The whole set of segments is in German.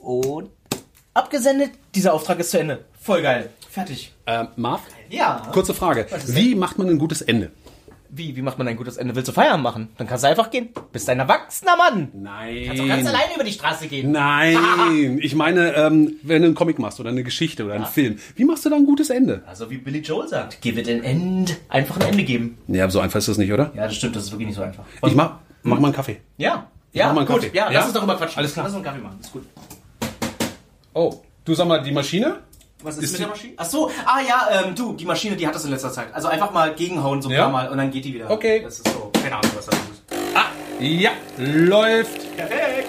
Und abgesendet. Dieser Auftrag ist zu Ende. Voll geil. Fertig. Ähm, Marv, Ja. kurze Frage. Wie macht man ein gutes Ende? Wie, wie macht man ein gutes Ende? Willst du Feierabend machen? Dann kannst du einfach gehen. Bist ein erwachsener Mann. Nein. Kannst auch ganz alleine über die Straße gehen. Nein, ich meine, ähm, wenn du einen Comic machst oder eine Geschichte oder einen Film, wie machst du da ein gutes Ende? Also wie Billy Joel sagt, give it an end. Einfach ein Ende geben. Ja, so einfach ist das nicht, oder? Ja, das stimmt, das ist wirklich nicht so einfach. Ich mach, mach mal einen Kaffee. Ja. Ja, Mach mal einen gut. Kaffee. Ja, Ja? lass uns darüber quatschen. Alles klar. Lass uns einen Kaffee machen. Ist gut. Oh, du sag mal, die Maschine? Was ist, Ist mit der Maschine? Ach so, ah ja, ähm, du, die Maschine, die hat das in letzter Zeit. Also einfach mal gegenhauen so ein Ja? paar Mal und dann geht die wieder. Okay. Das ist so, keine Ahnung, was das ist. Ah, ja, läuft. Perfekt.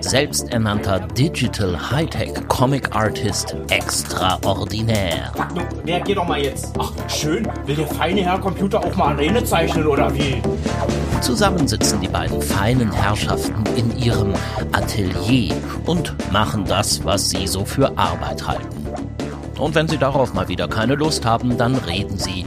selbsternannter Digital Hightech Comic Artist extraordinär. Nun, reagier doch mal jetzt. Ach, schön. Will der feine Herr Computer auch mal Arene zeichnen oder wie? Zusammen sitzen die beiden feinen Herrschaften in ihrem Atelier und machen das, was sie so für Arbeit halten. Und wenn sie darauf mal wieder keine Lust haben, dann reden sie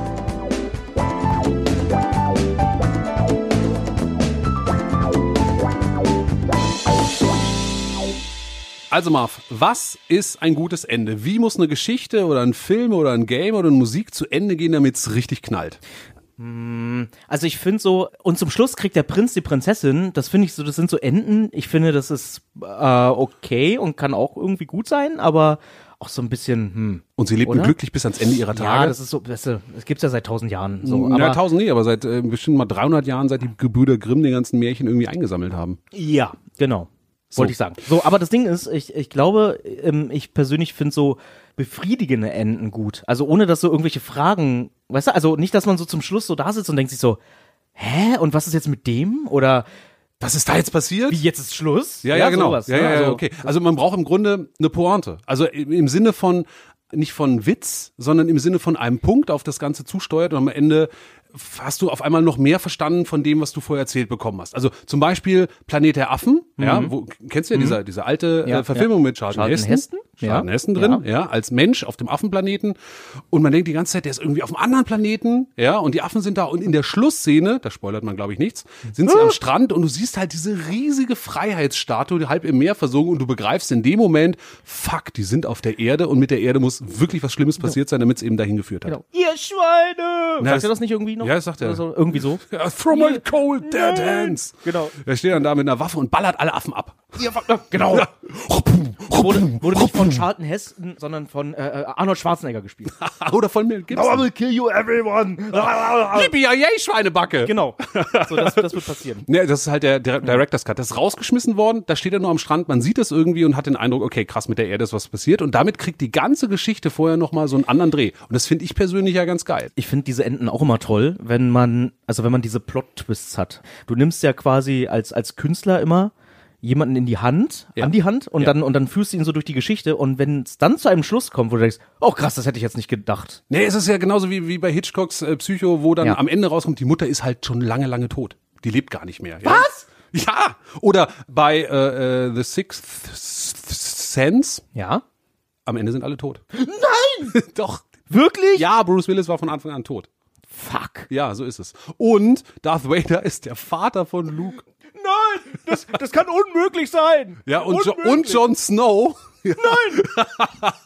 Also Marv, was ist ein gutes Ende? Wie muss eine Geschichte oder ein Film oder ein Game oder eine Musik zu Ende gehen, damit es richtig knallt? Also ich finde so, und zum Schluss kriegt der Prinz die Prinzessin, das finde ich so, das sind so Enden. Ich finde, das ist äh, okay und kann auch irgendwie gut sein, aber auch so ein bisschen, hm. Und sie lebten Oder? glücklich bis ans Ende ihrer Tage. Ja, das ist so, das, das gibt's ja seit tausend Jahren. So, ja, aber, tausend nicht, aber seit äh, bestimmt mal 300 Jahren, seit die Gebrüder Grimm die ganzen Märchen irgendwie eingesammelt haben. Ja, genau. So. Wollte ich sagen. So, aber das Ding ist, ich, ich glaube, ähm, ich persönlich finde so befriedigende Enden gut. Also ohne dass so irgendwelche Fragen, weißt du, also nicht, dass man so zum Schluss so da sitzt und denkt sich so, hä, und was ist jetzt mit dem? Oder Was ist da jetzt passiert? wie jetzt ist Schluss? Ja, ja, genau. sowas, ja, ne? ja, ja, Also, okay. Also man braucht im Grunde eine Pointe. Also im Sinne von nicht von Witz, sondern im Sinne von einem Punkt auf das Ganze zusteuert und am Ende hast du auf einmal noch mehr verstanden von dem, was du vorher erzählt bekommen hast. Also zum Beispiel Planet der Affen, ja, wo, kennst du ja diese, diese alte Mhm. Ja, äh, Verfilmung ja. mit Charlton, Heston? Heston? Charlton Ja. Heston drin, ja. Als Mensch auf dem Affenplaneten und man denkt die ganze Zeit, der ist irgendwie auf einem anderen Planeten, ja, und die Affen sind da und in der Schlussszene, da spoilert man glaube ich nichts, sind sie am Strand und du siehst halt diese riesige Freiheitsstatue, halb im Meer versunken und du begreifst in dem Moment, fuck, die sind auf der Erde und mit der Erde muss wirklich was Schlimmes passiert sein, damit es eben dahin geführt hat. Genau. Ihr Schweine! Na, Sagt das- ihr das nicht irgendwie noch? Ja, das sagt er. So, irgendwie so. Ja, throw my cold dead hands. Genau. Er steht dann da mit einer Waffe und ballert alle Affen ab. Genau. Ja. Wurde, wurde nicht von Charlton Heston, sondern von äh, äh, Arnold Schwarzenegger gespielt. Oder von Mel Gibson. kill you everyone. Yippie, Schweinebacke. genau. So, das, das wird passieren. Ne, das ist halt der Dir- Director's Cut. Das ist rausgeschmissen worden, da steht er nur am Strand, man sieht es irgendwie und hat den Eindruck, okay, krass, mit der Erde ist was passiert. Und damit kriegt die ganze Geschichte vorher nochmal so einen anderen Dreh. Und das finde ich persönlich ja ganz geil. Ich finde diese Enden auch immer toll, wenn man, also wenn man diese Plot-Twists hat. Du nimmst ja quasi als, als Künstler immer jemanden in die Hand, Ja. an die Hand und Ja. dann und dann führst du ihn so durch die Geschichte und wenn es dann zu einem Schluss kommt, wo du denkst, oh krass, das hätte ich jetzt nicht gedacht. Nee, es ist ja genauso wie, wie bei Hitchcocks äh, Psycho, wo dann Ja. am Ende rauskommt, die Mutter ist halt schon lange, lange tot. Die lebt gar nicht mehr. Ja? Was? Ja. Oder bei äh, äh, The Sixth Sense, Ja? am Ende sind alle tot. Nein! Doch. Wirklich? Ja, Bruce Willis war von Anfang an tot. Fuck. Ja, so ist es. Und Darth Vader ist der Vater von Luke. Nein, das, das kann unmöglich sein. Ja, und, jo und Jon Snow. Nein.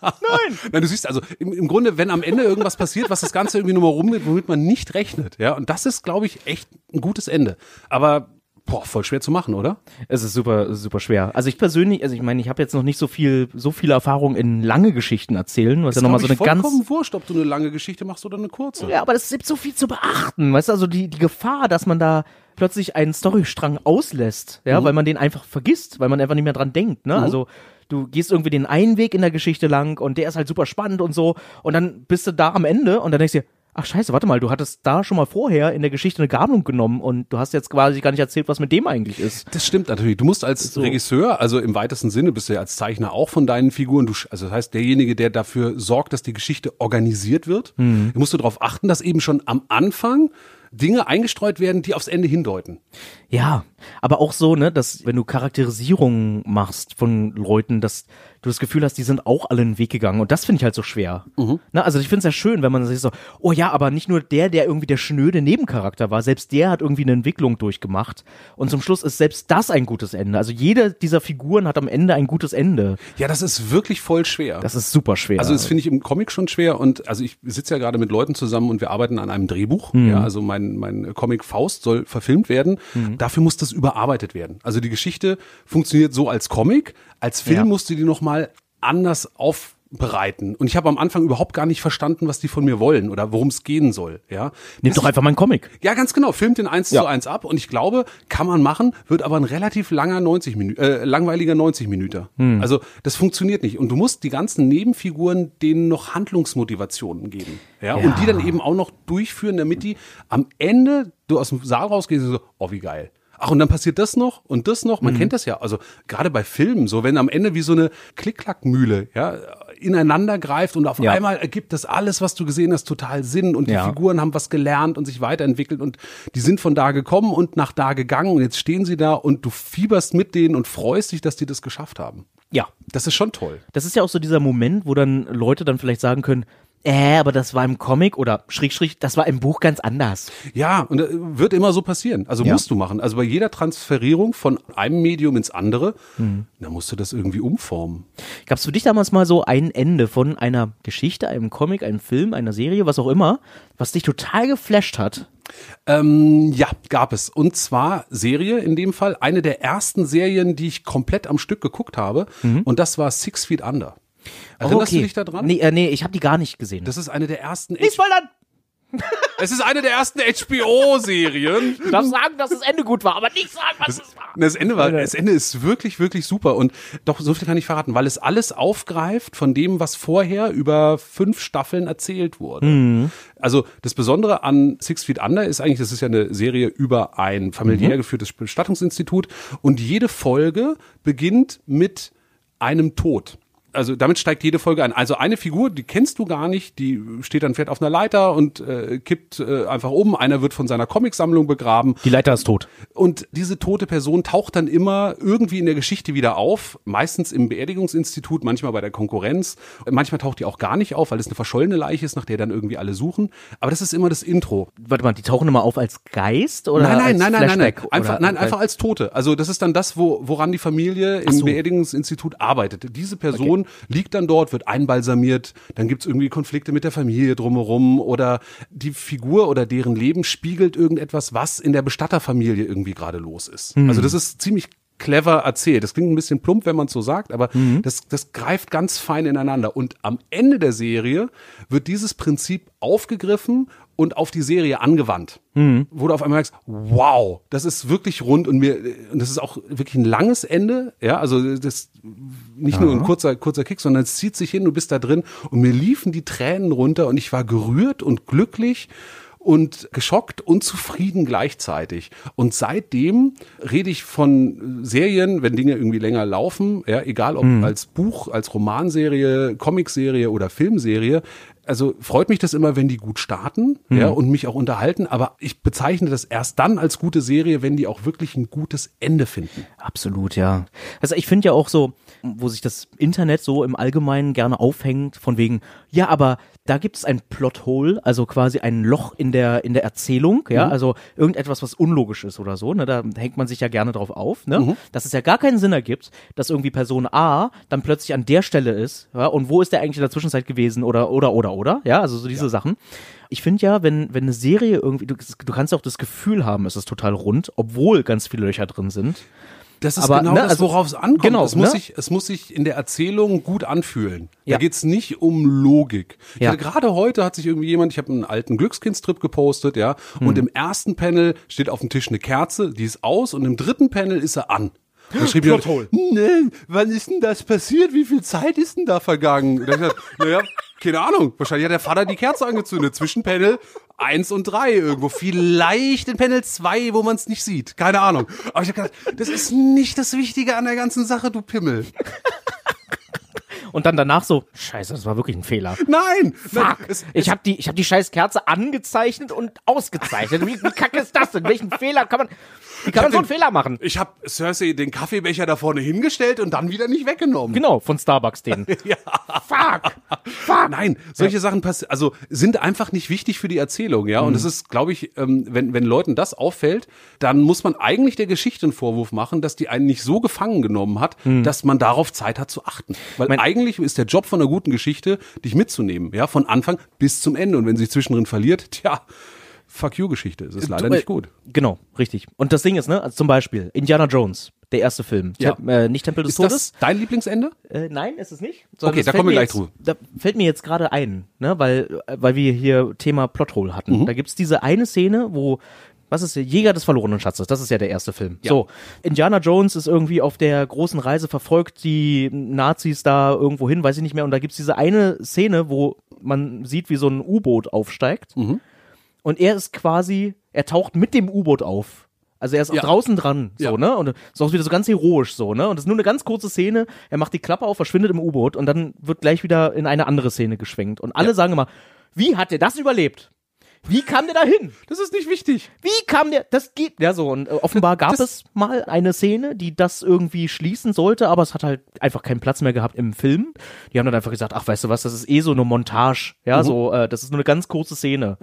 Nein. Nein, du siehst also im, im Grunde, wenn am Ende irgendwas passiert, was das Ganze irgendwie nochmal rumgeht, womit man nicht rechnet, ja, und das ist, glaube ich, echt ein gutes Ende. Aber Boah, voll schwer zu machen, oder? Es ist super, super schwer. Also ich persönlich, also ich meine, ich habe jetzt noch nicht so viel, so viele Erfahrung in lange Geschichten erzählen, was ja nochmal so eine ganz. vollkommen wurscht, ob du eine lange Geschichte machst oder eine kurze. Ja, aber es gibt so viel zu beachten. Weißt du, also die, die Gefahr, dass man da plötzlich einen Storystrang auslässt, ja, Mhm. weil man den einfach vergisst, weil man einfach nicht mehr dran denkt, ne? Also du gehst irgendwie den einen Weg in der Geschichte lang und der ist halt super spannend und so und dann bist du da am Ende und dann denkst du dir, ach scheiße, warte mal, du hattest da schon mal vorher in der Geschichte eine Gabelung genommen und du hast jetzt quasi gar nicht erzählt, was mit dem eigentlich ist. Das stimmt natürlich. Du musst als Regisseur, also im weitesten Sinne, bist du ja als Zeichner auch von deinen Figuren. Du, also das heißt, derjenige, der dafür sorgt, dass die Geschichte organisiert wird, Mhm. musst du darauf achten, dass eben schon am Anfang Dinge eingestreut werden, die aufs Ende hindeuten. Ja, aber auch so, ne, dass wenn du Charakterisierungen machst von Leuten, dass du das Gefühl hast, die sind auch alle einen Weg gegangen und das finde ich halt so schwer. Ne, also ich finde es ja schön, wenn man sich so, oh ja, aber nicht nur der, der irgendwie der schnöde Nebencharakter war, selbst der hat irgendwie eine Entwicklung durchgemacht und zum Schluss ist selbst das ein gutes Ende. Also jede dieser Figuren hat am Ende ein gutes Ende. Ja, das ist wirklich voll schwer. Das ist super schwer. Also das finde ich im Comic schon schwer und also ich sitze ja gerade mit Leuten zusammen und wir arbeiten an einem Drehbuch. Ja, also mein, mein Comic Faust soll verfilmt werden. Dafür muss das überarbeitet werden. Also die Geschichte funktioniert so als Comic, als Film Ja. musst du die nochmal anders aufbereiten. Und ich habe am Anfang überhaupt gar nicht verstanden, was die von mir wollen oder worum es gehen soll. Ja, Nimm Bis doch einfach meinen Comic. ja, ganz genau. Filmt den eins Ja. zu eins ab und ich glaube, kann man machen, wird aber ein relativ langer 90 Minuten, äh, langweiliger 90 Minuten. Hm. Also das funktioniert nicht und du musst die ganzen Nebenfiguren denen noch Handlungsmotivationen geben, ja, Ja. und die dann eben auch noch durchführen, damit die am Ende du aus dem Saal rausgehst und so, oh wie geil. Ach, und dann passiert das noch und das noch. Man Mhm. kennt das ja. Also gerade bei Filmen, so wenn am Ende wie so eine Klick-Klack-Mühle, ja, ineinander greift und auf Ja. einmal ergibt das alles, was du gesehen hast, total Sinn und die Ja. Figuren haben was gelernt und sich weiterentwickelt und die sind von da gekommen und nach da gegangen und jetzt stehen sie da und du fieberst mit denen und freust dich, dass die das geschafft haben. Ja. Das ist schon toll. Das ist ja auch so dieser Moment, wo dann Leute dann vielleicht sagen können, äh, aber das war im Comic oder Schräg, Schräg, das war im Buch ganz anders. Ja, und äh, wird immer so passieren. Also Ja. musst du machen. Also bei jeder Transferierung von einem Medium ins andere, Mhm. da musst du das irgendwie umformen. Gab es für dich damals mal so ein Ende von einer Geschichte, einem Comic, einem Film, einer Serie, was auch immer, was dich total geflasht hat? Ähm, ja, gab es. Und zwar Serie in dem Fall. Eine der ersten Serien, die ich komplett am Stück geguckt habe. Und das war Six Feet Under. Erinnerst du dich da dran? Nee, äh, nee ich habe die gar nicht gesehen. Das ist eine der ersten. nicht spoilern! Es ist eine der ersten HBO-Serien. Du darfst sagen, dass das Ende gut war, aber nicht sagen, was es war. Das Ende war, das Ende ist wirklich, wirklich super. Und doch, so viel kann ich verraten, weil es alles aufgreift von dem, was vorher über fünf Staffeln erzählt wurde. Also, das Besondere an Six Feet Under ist eigentlich, das ist ja eine Serie über ein familiär geführtes Bestattungsinstitut. Und jede Folge beginnt mit einem Tod. Also damit steigt jede Folge ein. Also eine Figur, die kennst du gar nicht, die steht dann fährt auf einer Leiter und äh, kippt äh, einfach um. Einer wird von seiner Comicsammlung begraben. Die Leiter ist tot. Und diese tote Person taucht dann immer irgendwie in der Geschichte wieder auf. Meistens im Beerdigungsinstitut, manchmal bei der Konkurrenz. Manchmal taucht die auch gar nicht auf, weil es eine verschollene Leiche ist, nach der dann irgendwie alle suchen. Aber das ist immer das Intro. Warte mal, die tauchen immer auf als Geist oder nein, nein, als nein, nein, nein, nein. Flashback? Einfach, nein, einfach als Tote. Also das ist dann das, wo, woran die Familie im so. Beerdigungsinstitut arbeitet. Diese Person liegt dann dort, wird einbalsamiert, dann gibt's irgendwie Konflikte mit der Familie drumherum oder die Figur oder deren Leben spiegelt irgendetwas, was in der Bestatterfamilie irgendwie gerade los ist. Also das ist ziemlich clever erzählt. Das klingt ein bisschen plump, wenn man es so sagt, aber das, das greift ganz fein ineinander. Und am Ende der Serie wird dieses Prinzip aufgegriffen und auf die Serie angewandt. Wo du auf einmal merkst, wow, das ist wirklich rund und mir, und das ist auch wirklich ein langes Ende, ja, also das nicht nur ein kurzer, kurzer Kick, sondern es zieht sich hin, du bist da drin und mir liefen die Tränen runter und ich war gerührt und glücklich und geschockt und zufrieden gleichzeitig. Und seitdem rede ich von Serien, wenn Dinge irgendwie länger laufen, ja, egal ob als Buch, als Romanserie, Comicserie oder Filmserie. Also freut mich das immer, wenn die gut starten, ja, und mich auch unterhalten, aber ich bezeichne das erst dann als gute Serie, wenn die auch wirklich ein gutes Ende finden. Absolut, ja. Also ich finde ja auch so, wo sich das Internet so im Allgemeinen gerne aufhängt, von wegen, ja, aber da gibt es ein Plothole, also quasi ein Loch in der, in der Erzählung, ja, also irgendetwas, was unlogisch ist oder so, ne, da hängt man sich ja gerne drauf auf, ne, dass es ja gar keinen Sinn ergibt, dass irgendwie Person A dann plötzlich an der Stelle ist, ja, und wo ist der eigentlich in der Zwischenzeit gewesen oder, oder, oder, oder? Ja, also so diese Sachen. Ich finde ja, wenn, wenn eine Serie irgendwie, du, du kannst auch das Gefühl haben, es ist total rund, obwohl ganz viele Löcher drin sind. Das ist Aber, genau ne, das, also- worauf es ankommt. genau, es, muss ne? sich, es muss sich in der Erzählung gut anfühlen. Ja. Da geht's nicht um Logik. Ich Ja. gerade heute hat sich irgendwie jemand, ich habe einen alten Glückskindstrip gepostet, ja, Hm. und im ersten Panel steht auf dem Tisch eine Kerze, die ist aus, und im dritten Panel ist er an. Und dann schrieb jemand, ne, wann ist denn das passiert? Wie viel Zeit ist denn da vergangen? Und dann ich gesagt, naja, keine Ahnung. Wahrscheinlich hat der Vater die Kerze angezündet zwischen Panel eins und drei irgendwo. Vielleicht in Panel zwei, wo man es nicht sieht. Keine Ahnung. Aber ich habe gedacht, das ist nicht das Wichtige an der ganzen Sache, du Pimmel. Und dann danach so, scheiße, das war wirklich ein Fehler. Nein! Fuck, Nein, es, ich habe die, ich hab die scheiß Kerze angezeichnet und ausgezeichnet. Wie, wie kacke ist das denn? Welchen Fehler kann man, wie kann man so einen Fehler machen? ich habe Cersei den Kaffeebecher da vorne hingestellt und dann wieder nicht weggenommen. Genau, von Starbucks den. Ja. Fuck! Fuck! Nein, solche Sachen passieren, also sind einfach nicht wichtig für die Erzählung, ja. Und Mhm. es ist, glaube ich, ähm, wenn, wenn Leuten das auffällt, dann muss man eigentlich der Geschichte einen Vorwurf machen, dass die einen nicht so gefangen genommen hat, dass man darauf Zeit hat zu achten. Weil Mhm. Mein- eigentlich ist der Job von einer guten Geschichte, dich mitzunehmen, ja, von Anfang bis zum Ende. Und wenn sie sich zwischendrin verliert, tja, fuck you Geschichte. Es ist leider nicht gut. Genau, richtig. Und das Ding ist, ne, also zum Beispiel Indiana Jones, der erste Film. Ja. Tem- Äh, nicht Tempel des Ist Todes. das dein Lieblingsende? Äh, nein, ist es nicht. Okay, da kommen wir gleich jetzt, drüber. Da fällt mir jetzt gerade ein, ne, weil, äh, weil wir hier Thema Plothole hatten. Mhm. Da gibt's diese eine Szene, wo was ist der Jäger des verlorenen Schatzes? Das ist ja der erste Film. So, Indiana Jones ist irgendwie auf der großen Reise verfolgt die Nazis da irgendwo hin, weiß ich nicht mehr. Und da gibt's diese eine Szene, wo man sieht, wie so ein U-Boot aufsteigt. Mhm. Und er ist quasi, er taucht mit dem U-Boot auf. Also er ist auch Ja. draußen dran, so, Ja. ne? Und ist auch wieder so ganz heroisch, so, ne? Und das ist nur eine ganz kurze Szene. Er macht die Klappe auf, verschwindet im U-Boot und dann wird gleich wieder in eine andere Szene geschwenkt. Und alle sagen immer, wie hat der das überlebt? Wie kam der da hin? Das ist nicht wichtig. Wie kam der? Das geht. Ja, so. Und äh, offenbar gab Das- es mal eine Szene, die das irgendwie schließen sollte, aber es hat halt einfach keinen Platz mehr gehabt im Film. Die haben dann einfach gesagt, ach, weißt du was, das ist eh so eine Montage. Ja, so, äh, das ist nur eine ganz kurze Szene.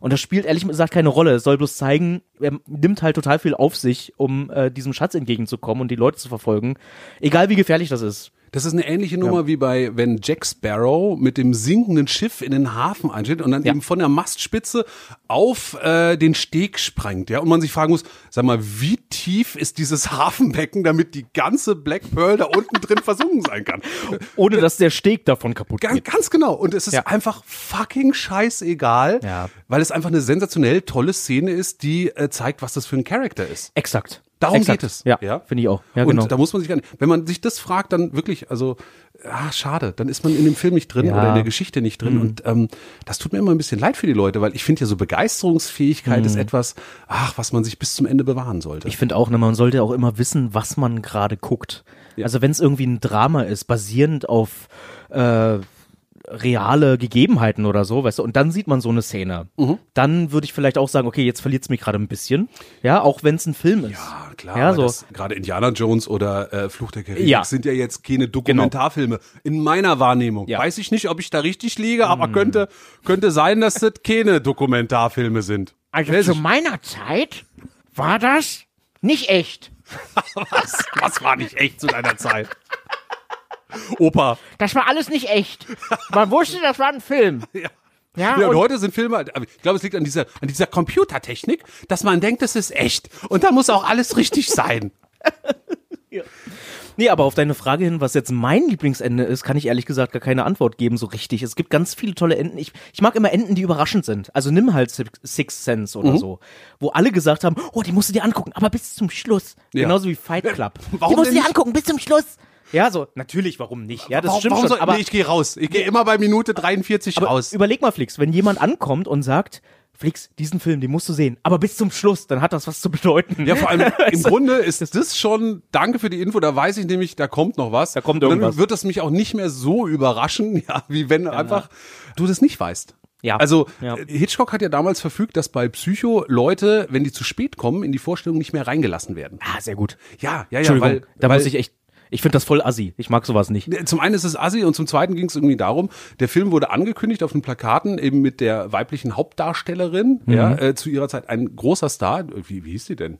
Und das spielt ehrlich gesagt keine Rolle. Es soll bloß zeigen, er nimmt halt total viel auf sich, um äh, diesem Schatz entgegenzukommen und die Leute zu verfolgen. Egal wie gefährlich das ist. Das ist eine ähnliche Nummer wie bei, wenn Jack Sparrow mit dem sinkenden Schiff in den Hafen einsteht und dann Ja. eben von der Mastspitze auf äh, den Steg sprengt, ja, und man sich fragen muss, sag mal, wie tief ist dieses Hafenbecken, damit die ganze Black Pearl da unten drin versunken sein kann? Ohne dass der Steg davon kaputt Ganz, geht. ganz genau. Und es ist Ja. einfach fucking scheißegal, Ja. weil es einfach eine sensationell tolle Szene ist, die äh, zeigt, was das für ein Charakter ist. Exakt. Darum Exakt. geht es. Ja, Ja. finde ich auch. Ja, und genau. da muss man sich, wenn man sich das fragt, dann wirklich, also, ah, schade, dann ist man in dem Film nicht drin Ja. Mhm. oder in der Geschichte nicht drin. Und ähm, das tut mir immer ein bisschen leid für die Leute, weil ich finde ja so Begeisterungsfähigkeit ist etwas, ach, was man sich bis zum Ende bewahren sollte. Mhm. Ich finde auch, ne, man sollte auch immer wissen, was man gerade guckt. Also wenn es irgendwie ein Drama ist, basierend auf äh, reale Gegebenheiten oder so, weißt du, und dann sieht man so eine Szene, Mhm. dann würde ich vielleicht auch sagen, okay, jetzt verliert es mich gerade ein bisschen. Ja, auch wenn es ein Film ist. ja, klar, Ja, so. gerade Indiana Jones oder äh, Fluch der Karibik Ja. sind ja jetzt keine Dokumentarfilme. In meiner Wahrnehmung. Ja. Mhm. Weiß ich nicht, ob ich da richtig liege, aber könnte, könnte sein, dass das keine Dokumentarfilme sind. Also Weiß zu ich. meiner Zeit war das nicht echt. Was, was war nicht echt zu deiner Zeit? Opa. Das war alles nicht echt. Man wusste, das war ein Film. Ja. Ja, Ja, und, und- heute sind Filme, ich glaube, es liegt an dieser, an dieser Computertechnik, dass man denkt, es ist echt. Und dann muss auch alles richtig sein. Nee, aber auf deine Frage hin, was jetzt mein Lieblingsende ist, kann ich ehrlich gesagt gar keine Antwort geben, so richtig. Es gibt ganz viele tolle Enden. Ich, ich mag immer Enden, die überraschend sind. Also nimm halt Six, Sense oder so. Wo alle gesagt haben, oh, die musst du dir angucken, aber bis zum Schluss. Ja. Genauso wie Fight Club. Warum die musst du dir angucken, bis zum Schluss. Ja, so, natürlich, warum nicht? Ja, das warum, stimmt warum schon. soll, aber nee, ich gehe raus. Ich gehe immer bei Minute 43 aber raus. überleg mal, Flix, wenn jemand ankommt und sagt, Flix, diesen Film, den musst du sehen, aber bis zum Schluss, dann hat das was zu bedeuten. Ja, vor allem im Grunde ist das schon, danke für die Info, da weiß ich nämlich, da kommt noch was. Da kommt Und dann irgendwas. wird das mich auch nicht mehr so überraschen, ja, wie wenn einfach du das nicht weißt. Ja. Also Ja. Hitchcock hat ja damals verfügt, dass bei Psycho Leute, wenn die zu spät kommen, in die Vorstellung nicht mehr reingelassen werden. Ah, sehr gut. Ja, ja, ja, Entschuldigung, weil, da weil muss ich echt, ich finde das voll assi. Ich mag sowas nicht. zum einen ist es assi und zum zweiten ging es irgendwie darum, der Film wurde angekündigt auf den Plakaten eben mit der weiblichen Hauptdarstellerin, ja, äh, zu ihrer Zeit ein großer Star. Wie, wie hieß die denn?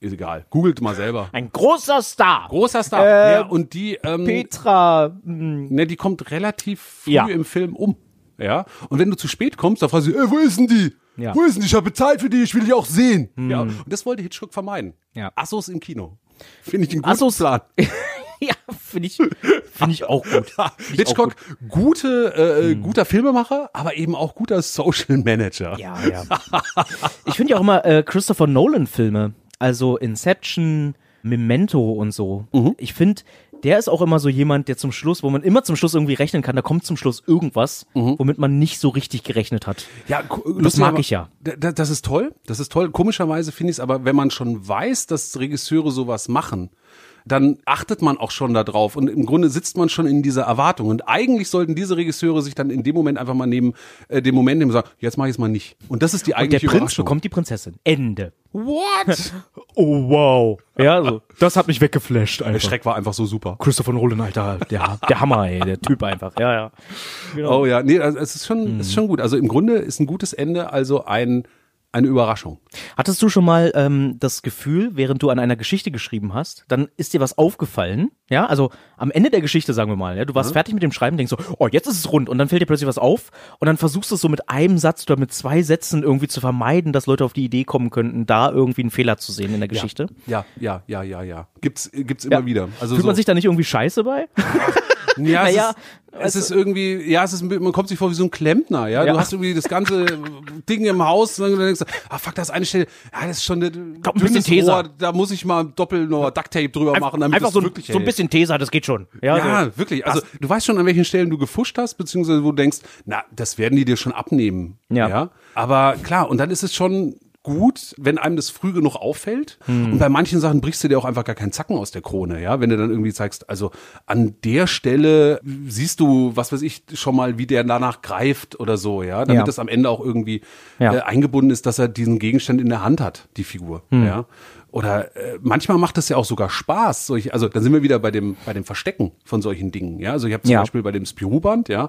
Ist egal. Googelt mal selber. Ein großer Star. Großer Star. Äh, ja, und die, ähm, Petra. mh, ne, die kommt relativ früh Ja. im Film um. ja. Und wenn du zu spät kommst, dann fragst du, ey, wo ist denn die? Ja. Wo ist denn die? Ich habe bezahlt für die, ich will die auch sehen. Ja. Und das wollte Hitchcock vermeiden. Ja. Assos im Kino. Finde ich einen guten Plan. ja, finde ich, finde ich auch gut. Ich auch Hitchcock, gut. gute, äh, guter Filmemacher, aber eben auch guter Social Manager. Ja, ja. Ich finde ja auch immer äh, Christopher Nolan-Filme, also Inception, Memento und so. Ich finde, der ist auch immer so jemand, der zum Schluss, wo man immer zum Schluss irgendwie rechnen kann, da kommt zum Schluss irgendwas, womit man nicht so richtig gerechnet hat. Ja, Das mag aber ich ja. Das ist toll. Das ist toll. Komischerweise finde ich es aber, wenn man schon weiß, dass Regisseure sowas machen, dann achtet man auch schon darauf und im Grunde sitzt man schon in dieser Erwartung. Und eigentlich sollten diese Regisseure sich dann in dem Moment einfach mal nehmen, äh, den Moment nehmen und sagen, jetzt mache ich es mal nicht. Und das ist die Und der eigentliche Prinz bekommt die Prinzessin. Ende. What? Oh, wow. Ja, so. Das hat mich weggeflasht, Der einfach. Schreck war einfach so super. Christopher Nolan, Alter, der, der Hammer, ey, der Typ einfach. Ja, ja. Oh ja, nee, also es ist schon, es ist schon gut. Also im Grunde ist ein gutes Ende, also ein, eine Überraschung. Hattest du schon mal ähm, das Gefühl, während du an einer Geschichte geschrieben hast, dann ist dir was aufgefallen? Ja, also am Ende der Geschichte, sagen wir mal, ja, du warst fertig mit dem Schreiben, denkst so, oh, jetzt ist es rund und dann fällt dir plötzlich was auf und dann versuchst du es so mit einem Satz oder mit zwei Sätzen irgendwie zu vermeiden, dass Leute auf die Idee kommen könnten, da irgendwie einen Fehler zu sehen in der Geschichte. Ja, ja, ja, ja, ja. Gibt's, gibt's immer Ja. wieder. Also Fühlt so, man sich da nicht irgendwie scheiße bei? Ja, Naja, es, ist, es ist irgendwie, ja, es ist, man kommt sich vor wie so ein Klempner, ja. Ja. Du hast irgendwie das ganze Ding im Haus und dann denkst du, ah fuck, das ist eine Stelle, ja, das ist schon eine Kommt ein bisschen. Rohr, da muss ich mal doppelt noch Ducktape drüber machen, damit Einfach das so, ein- wirklich so ein bisschen Teser, das geht schon. Ja, Ja, so. wirklich. Also du weißt schon, an welchen Stellen du gefuscht hast, beziehungsweise wo du denkst, na, das werden die dir schon abnehmen. Ja. Aber klar, und dann ist es schon gut, wenn einem das früh genug auffällt. Hm. Und bei manchen Sachen brichst du dir auch einfach gar keinen Zacken aus der Krone, ja. Wenn du dann irgendwie zeigst, also an der Stelle siehst du, was weiß ich, schon mal, wie der danach greift oder so, ja. Damit Ja. das am Ende auch irgendwie Ja. äh, eingebunden ist, dass er diesen Gegenstand in der Hand hat, die Figur, Hm. ja. Oder äh, manchmal macht es ja auch sogar Spaß. Solche, also dann sind wir wieder bei dem bei dem Verstecken von solchen Dingen. Ja, also ich habe zum Ja. Beispiel bei dem Spirou-Band, ja,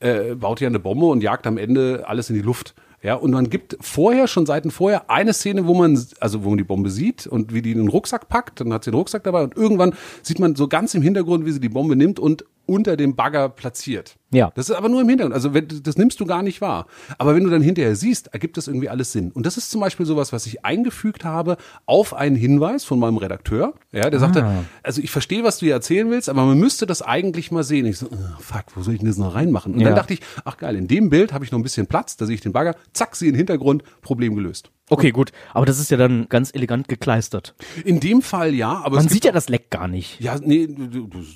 äh, baut ja eine Bombe und jagt am Ende alles in die Luft. Ja, und man gibt vorher, schon Seiten vorher, eine Szene, wo man, also wo man die Bombe sieht und wie die in den Rucksack packt, dann hat sie den Rucksack dabei und irgendwann sieht man so ganz im Hintergrund, wie sie die Bombe nimmt und unter dem Bagger platziert. Ja. Das ist aber nur im Hintergrund. Also wenn, das nimmst du gar nicht wahr. Aber wenn du dann hinterher siehst, ergibt das irgendwie alles Sinn. Und das ist zum Beispiel sowas, was ich eingefügt habe auf einen Hinweis von meinem Redakteur. Ja, der sagte, also ich verstehe, was du hier erzählen willst, aber man müsste das eigentlich mal sehen. Ich so, oh, fuck, wo soll ich denn das noch reinmachen? Und Ja. dann dachte ich, ach geil, in dem Bild habe ich noch ein bisschen Platz, da sehe ich den Bagger, zack, sie in den Hintergrund, Problem gelöst. Okay, gut. Aber das ist ja dann ganz elegant gekleistert. In dem Fall ja, aber Man sieht ja das Leck gar nicht. ja, nee,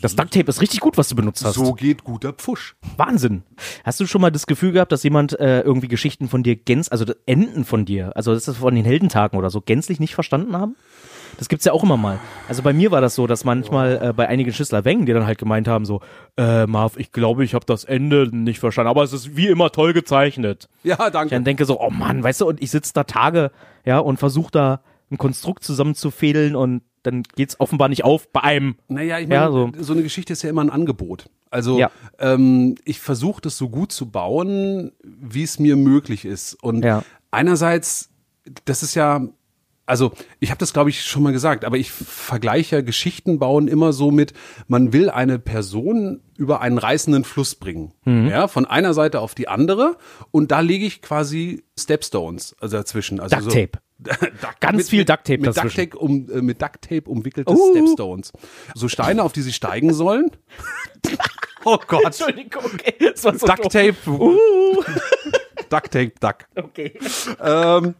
Das Ducktape ist richtig gut, was du benutzt hast. so geht guter Pfusch. Wahnsinn. Hast du schon mal das Gefühl gehabt, dass jemand äh, irgendwie Geschichten von dir gänz, also Enden von dir, also das ist von den Heldentagen oder so, gänzlich nicht verstanden haben? Das gibt's ja auch immer mal. Also bei mir war das so, dass manchmal äh, bei einigen Schüssler Wengen, die dann halt gemeint haben, so, äh, Marv, ich glaube, ich habe das Ende nicht verstanden, aber es ist wie immer toll gezeichnet. Ja, Ich danke. dann denke so, oh Mann, weißt du, und ich sitze da Tage, ja, und versuche da ein Konstrukt zusammenzufädeln und dann geht's offenbar nicht auf bei einem. Naja, ich meine, Ja, so. so. eine Geschichte ist ja immer ein Angebot. Also Ja. ähm, ich versuche das so gut zu bauen, wie es mir möglich ist. Und Ja. einerseits, das ist ja, also ich habe das glaube ich schon mal gesagt, aber ich vergleiche ja Geschichten bauen immer so mit, man will eine Person über einen reißenden Fluss bringen. Mhm. Ja, von einer Seite auf die andere und da lege ich quasi Stepstones also dazwischen. Also so- Ducktape. Duck- Ganz mit, viel mit, Ducktape mit dazwischen. Ducktape, um, äh, mit Ducktape umwickelte Uh. Stepstones. So Steine, auf die sie steigen sollen. oh Gott. Entschuldigung, okay. Das war so Ducktape. Uh, Ducktape, Duck. okay. Ähm,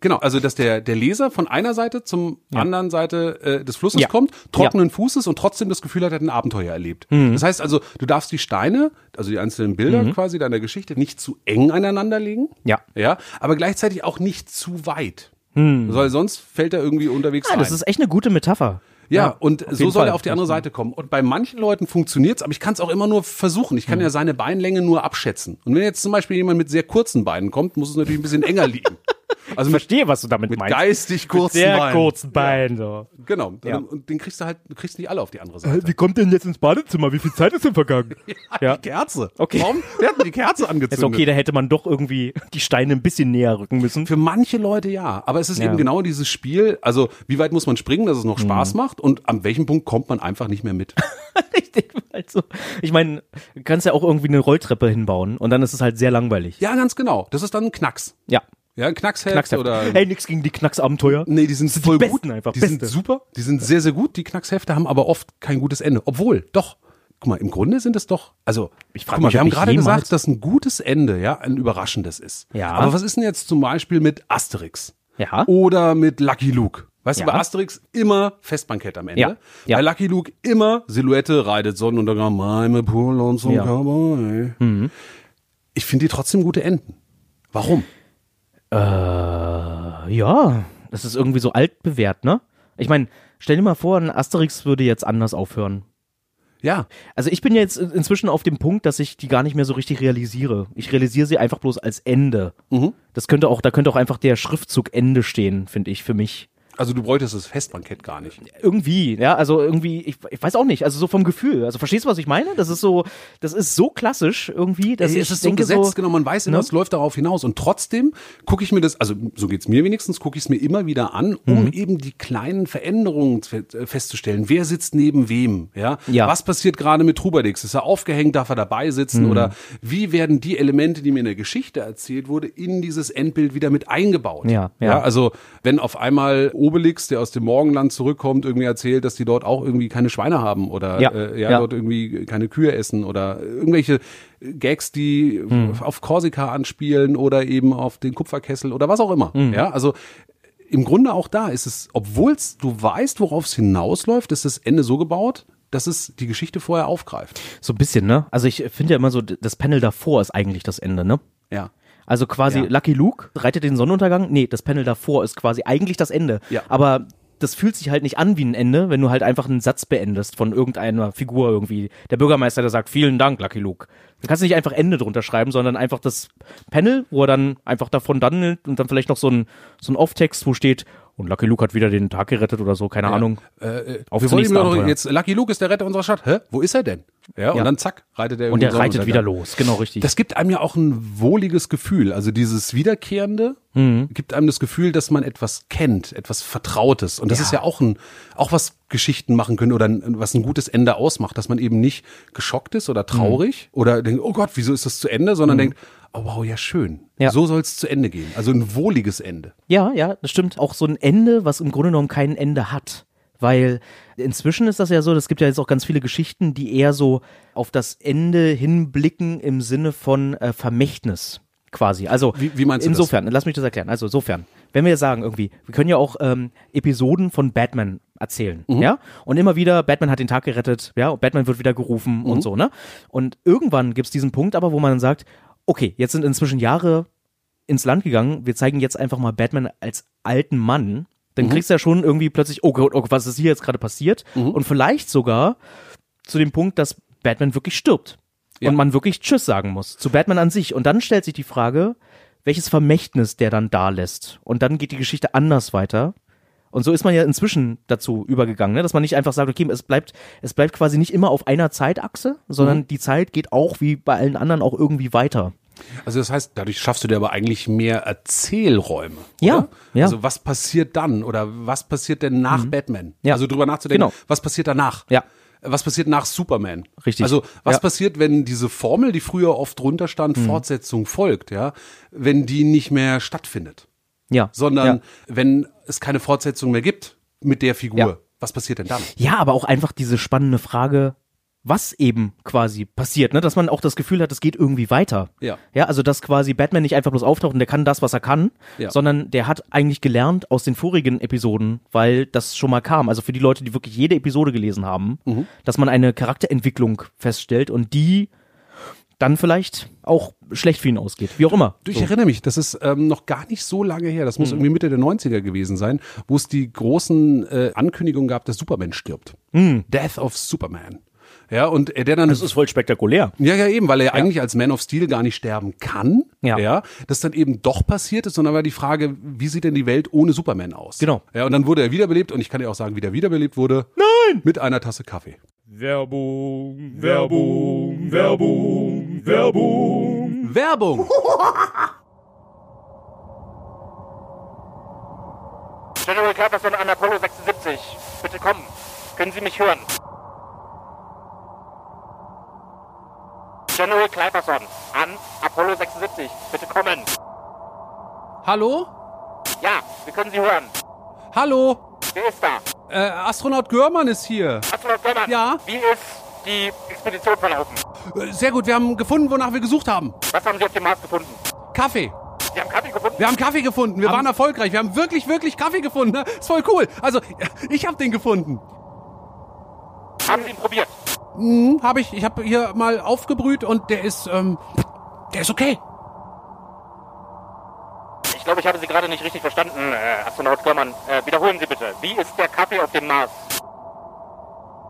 genau, also dass der, der Leser von einer Seite zum anderen Seite äh, des Flusses Ja. kommt, trockenen Fußes und trotzdem das Gefühl hat, er hat ein Abenteuer erlebt. Mhm. Das heißt also, du darfst die Steine, also die einzelnen Bilder quasi deiner Geschichte, nicht zu eng aneinander legen. Ja. Ja, aber gleichzeitig auch nicht zu weit. Weil sonst fällt er irgendwie unterwegs Ja, rein. Mhm. das ist echt eine gute Metapher. Ja, und auf so soll Fall. er auf die andere Seite kommen. Und bei manchen Leuten funktioniert's, aber ich kann es auch immer nur versuchen. Ich kann Hm. ja seine Beinlänge nur abschätzen. Und wenn jetzt zum Beispiel jemand mit sehr kurzen Beinen kommt, muss es natürlich ein bisschen enger liegen. Also Ich mit, verstehe, was du damit mit meinst. geistig Mit kurzen sehr Beinen. kurzen Beinen. So. Genau. Ja. Und den kriegst du halt, du kriegst nicht alle auf die andere Seite. Wie kommt denn jetzt ins Badezimmer? Wie viel Zeit ist denn vergangen? Ja. Die Kerze. Okay. Warum? Der hat die Kerze angezündet. Ist okay, da hätte man doch irgendwie die Steine ein bisschen näher rücken müssen. Für manche Leute ja, aber es ist Ja. eben genau dieses Spiel, also wie weit muss man springen, dass es noch Mhm. Spaß macht und an welchem Punkt kommt man einfach nicht mehr mit. Richtig. Also, ich meine, du kannst ja auch irgendwie eine Rolltreppe hinbauen und dann ist es halt sehr langweilig. Ja, ganz genau. Das ist dann ein Knacks. Ja. Ja, Knacksheft, Knacksheft. oder Hey, nix gegen die Knacksabenteuer. Nee, die sind sind voll die gut. einfach, die beste. sind super, die sind sehr, sehr gut. Die Knackshefte haben aber oft kein gutes Ende. Obwohl, doch. Guck mal, im Grunde sind es doch, also, Ich guck mal, mich, wir haben gerade gesagt, dass ein gutes Ende, ja, ein überraschendes ist. Ja. Aber was ist denn jetzt zum Beispiel mit Asterix? Ja. Oder mit Lucky Luke? Weißt Ja. du, bei Asterix immer Festbankett am Ende. Ja. Ja. Bei Lucky Luke immer Silhouette, reitet Sonnenuntergang, Mime, Pool und so Ja. Cowboy. Ich finde die trotzdem gute Enden. Warum? Äh, ja, das ist irgendwie so altbewährt, ne? Ich meine, stell dir mal vor, ein Asterix würde jetzt anders aufhören. Ja, Also ich bin jetzt inzwischen auf dem Punkt, dass ich die gar nicht mehr so richtig realisiere. Ich realisiere sie einfach bloß als Ende. Das könnte auch, da könnte auch einfach der Schriftzug Ende stehen, finde ich, für mich. Also du bräuchtest das Festbankett gar nicht. Irgendwie, ja, also irgendwie, ich, ich weiß auch nicht, also so vom Gefühl. Also verstehst du, was ich meine? Das ist so, das ist so klassisch irgendwie, dass Ey, ich es ist so denke gesetzt, so, genau, man weiß immer, ne? es läuft darauf hinaus. Und trotzdem gucke ich mir das, also so geht's mir wenigstens, gucke ich es mir immer wieder an, um Mhm. eben die kleinen Veränderungen äh, festzustellen. Wer sitzt neben wem? Ja. Ja. Was passiert gerade mit Trubadix? Ist er aufgehängt? Darf er dabei sitzen? Mhm. Oder wie werden die Elemente, die mir in der Geschichte erzählt wurde, in dieses Endbild wieder mit eingebaut? Ja, ja. also wenn auf einmal Obelix, der aus dem Morgenland zurückkommt, irgendwie erzählt, dass die dort auch irgendwie keine Schweine haben oder Ja, äh, ja, ja. dort irgendwie keine Kühe essen oder irgendwelche Gags, die Hm. auf Korsika anspielen oder eben auf den Kupferkessel oder was auch immer. Hm. Ja, also im Grunde auch da ist es, obwohl du weißt, worauf es hinausläuft, ist das Ende so gebaut, dass es die Geschichte vorher aufgreift. so ein bisschen, ne? Also ich finde ja immer so, das Panel davor ist eigentlich das Ende, ne? Ja. Also quasi Ja. Lucky Luke reitet den Sonnenuntergang. Nee, das Panel davor ist quasi eigentlich das Ende. Ja. Aber das fühlt sich halt nicht an wie ein Ende, wenn du halt einfach einen Satz beendest von irgendeiner Figur irgendwie. Der Bürgermeister, der sagt, vielen Dank, Lucky Luke. Dann kannst du nicht einfach Ende drunter schreiben, sondern einfach das Panel, wo er dann einfach davon dann und dann vielleicht noch so ein, so ein Off-Text, wo steht, und Lucky Luke hat wieder den Tag gerettet oder so, keine Ahnung. Äh, Auf wir wollen ihm doch jetzt, Lucky Luke ist der Retter unserer Stadt. Hä? Wo ist er denn? Ja, und Ja. dann zack, reitet er Und der reitet wieder los, genau richtig. Das gibt einem ja auch ein wohliges Gefühl. Also dieses Wiederkehrende Mhm. gibt einem das Gefühl, dass man etwas kennt, etwas Vertrautes. Und das Ja. ist ja auch ein, auch was Geschichten machen können oder ein, was ein gutes Ende ausmacht, dass man eben nicht geschockt ist oder traurig Mhm. oder denkt, oh Gott, wieso ist das zu Ende, sondern denkt, oh wow, ja schön. Ja. So soll es zu Ende gehen. Also ein wohliges Ende. Ja, ja, das stimmt. Auch so ein Ende, was im Grunde genommen kein Ende hat. Weil inzwischen ist das ja so, es gibt ja jetzt auch ganz viele Geschichten, die eher so auf das Ende hinblicken im Sinne von äh, Vermächtnis quasi. Also Wie- wie meinst du das? insofern, lass mich das erklären. Also insofern, wenn wir sagen irgendwie, wir können ja auch ähm, Episoden von Batman erzählen, Mhm. ja? Und immer wieder, Batman hat den Tag gerettet, ja, und Batman wird wieder gerufen Mhm. und so, ne? Und irgendwann gibt's diesen Punkt aber, wo man dann sagt, okay, jetzt sind inzwischen Jahre ins Land gegangen. Wir zeigen jetzt einfach mal Batman als alten Mann. Dann Mhm. kriegst du ja schon irgendwie plötzlich, oh Gott, oh, was ist hier jetzt gerade passiert? Mhm. Und vielleicht sogar zu dem Punkt, dass Batman wirklich stirbt. Ja. Und man wirklich Tschüss sagen muss zu Batman an sich. Und dann stellt sich die Frage, welches Vermächtnis der dann da lässt. Und dann geht die Geschichte anders weiter. Und so ist man ja inzwischen dazu übergegangen, ne? dass man nicht einfach sagt, okay, es bleibt, es bleibt quasi nicht immer auf einer Zeitachse, sondern Mhm. die Zeit geht auch wie bei allen anderen auch irgendwie weiter. Also das heißt, dadurch schaffst du dir aber eigentlich mehr Erzählräume. Ja, oder? ja. Also was passiert dann oder was passiert denn nach Batman? Ja. Also drüber nachzudenken, Genau. was passiert danach? Ja. Was passiert nach Superman? Richtig. Also was Ja. passiert, wenn diese Formel, die früher oft drunter stand, Mhm. Fortsetzung folgt, ja, wenn die nicht mehr stattfindet, Ja. sondern ja. wenn es keine Fortsetzung mehr gibt mit der Figur, Ja. was passiert denn dann? Ja, aber auch einfach diese spannende Frage, was eben quasi passiert, ne? Dass man auch das Gefühl hat, es geht irgendwie weiter. Ja. Ja, also dass quasi Batman nicht einfach bloß auftaucht und der kann das, was er kann, Ja. sondern der hat eigentlich gelernt aus den vorigen Episoden, weil das schon mal kam. Also für die Leute, die wirklich jede Episode gelesen haben, Mhm. dass man eine Charakterentwicklung feststellt und die dann vielleicht auch schlecht für ihn ausgeht. Wie auch immer. Ich So. erinnere mich, das ist ähm, noch gar nicht so lange her, das Mhm. muss irgendwie Mitte der 90er gewesen sein, wo es die großen äh, Ankündigungen gab, dass Superman stirbt. Mhm. Death of Superman. Ja, und er der dann Das ist voll spektakulär. ja, ja, eben, weil er eigentlich als Man of Steel gar nicht sterben kann. Ja. ja. Das dann eben doch passiert ist, sondern war die Frage, wie sieht denn die Welt ohne Superman aus? Genau. Ja, und dann wurde er wiederbelebt und ich kann dir auch sagen, wie der wiederbelebt wurde. Nein! Mit einer Tasse Kaffee. Werbung, Werbung, Werbung, Werbung. Werbung! General Carterson an Apollo 76. Bitte kommen. Können Sie mich hören? General Clipperson an Apollo 76. Bitte kommen. Hallo? Ja, wir können Sie hören. Hallo? Wer ist da? Äh, Astronaut Görmann ist hier. Astronaut Gömmern. Ja? Wie ist die Expedition verlaufen? Äh, Sehr gut, wir haben gefunden, wonach wir gesucht haben. Was haben Sie auf dem Mars gefunden? Kaffee. Sie haben Kaffee gefunden? Wir haben Kaffee gefunden. Wir Haben- waren erfolgreich. Wir haben wirklich, wirklich Kaffee gefunden. Ne? Ist voll cool. Also, ich habe den gefunden. Haben Sie ihn probiert? Hm, habe ich. Ich habe hier mal aufgebrüht und der ist, ähm, der ist okay. Ich glaube, ich habe Sie gerade nicht richtig verstanden, äh, Astronaut Gömmern. Äh, wiederholen Sie bitte. Wie ist der Kaffee auf dem Mars?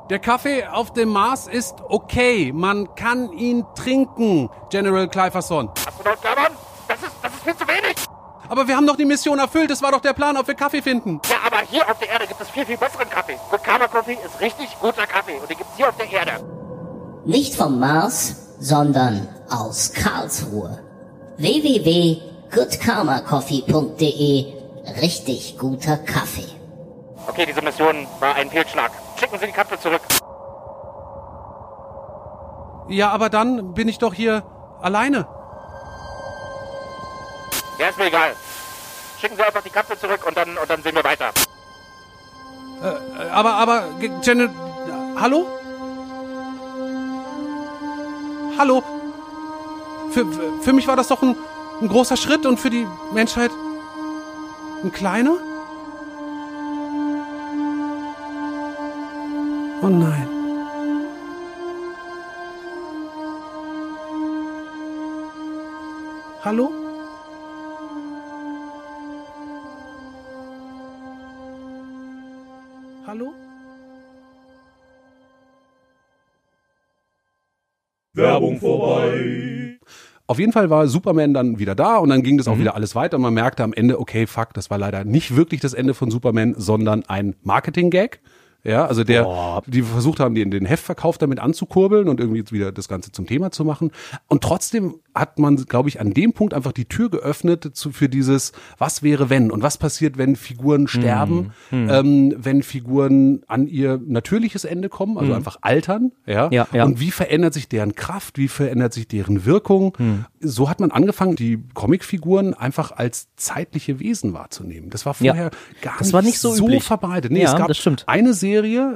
Der Kaffee auf dem Mars ist okay. Man kann ihn trinken, General Cliverson. Astronaut Gömmern? Das ist, das ist viel zu wenig. Aber wir haben doch die Mission erfüllt. Das war doch der Plan, ob wir Kaffee finden. Ja, aber hier auf der Erde gibt es viel, viel besseren Kaffee. Good Karma Coffee ist richtig guter Kaffee und den gibt's hier auf der Erde. Nicht vom Mars, sondern aus Karlsruhe. www.goodkarmacoffee.de Richtig guter Kaffee. Okay, diese Mission war ein Fehlschlag. Schicken Sie die Kapsel zurück. Ja, aber dann bin ich doch hier alleine. Ja, ist mir egal. Schicken Sie einfach die Kapsel zurück und dann, und dann sehen wir weiter. Äh, Aber, aber, Ge- General, hallo? Hallo? Für, für- mich war das doch ein, ein großer Schritt und für die Menschheit ein kleiner? Oh nein. Hallo? Auf jeden Fall war Superman dann wieder da und dann ging das auch wieder alles weiter und man merkte am Ende, okay, fuck, das war leider nicht wirklich das Ende von Superman, sondern ein Marketing-Gag. Ja, also der, Boah. die versucht haben, den, den Heftverkauf damit anzukurbeln und irgendwie jetzt wieder das Ganze zum Thema zu machen. Und trotzdem hat man, glaube ich, an dem Punkt einfach die Tür geöffnet zu, für dieses, was wäre wenn und was passiert, wenn Figuren sterben, Ähm, wenn Figuren an ihr natürliches Ende kommen, also einfach altern, ja? Ja, ja. Und wie verändert sich deren Kraft, wie verändert sich deren Wirkung? So hat man angefangen, die Comicfiguren einfach als zeitliche Wesen wahrzunehmen. Das war Ja. vorher gar Das nicht war nicht so üblich. verbreitet. Nee, Ja, es gab eine Serie,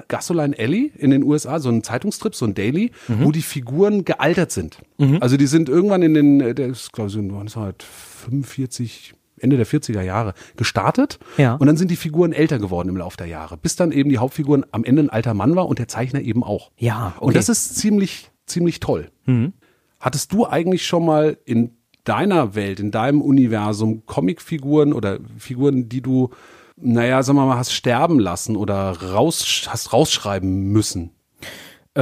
Gasoline Alley in den USA, so ein Zeitungstrip, so ein Daily, Mhm. wo die Figuren gealtert sind. Also die sind irgendwann in den, äh, der ist glaube ich so 1945, Ende der 40er Jahre gestartet. Ja. Und dann sind die Figuren älter geworden im Laufe der Jahre, bis dann eben die Hauptfiguren am Ende ein alter Mann war und der Zeichner eben auch. Ja, okay. Und das ist ziemlich, ziemlich toll. Hattest du eigentlich schon mal in deiner Welt, in deinem Universum Comicfiguren oder Figuren, die du, naja, sagen wir mal, hast sterben lassen oder raus, hast rausschreiben müssen? Äh,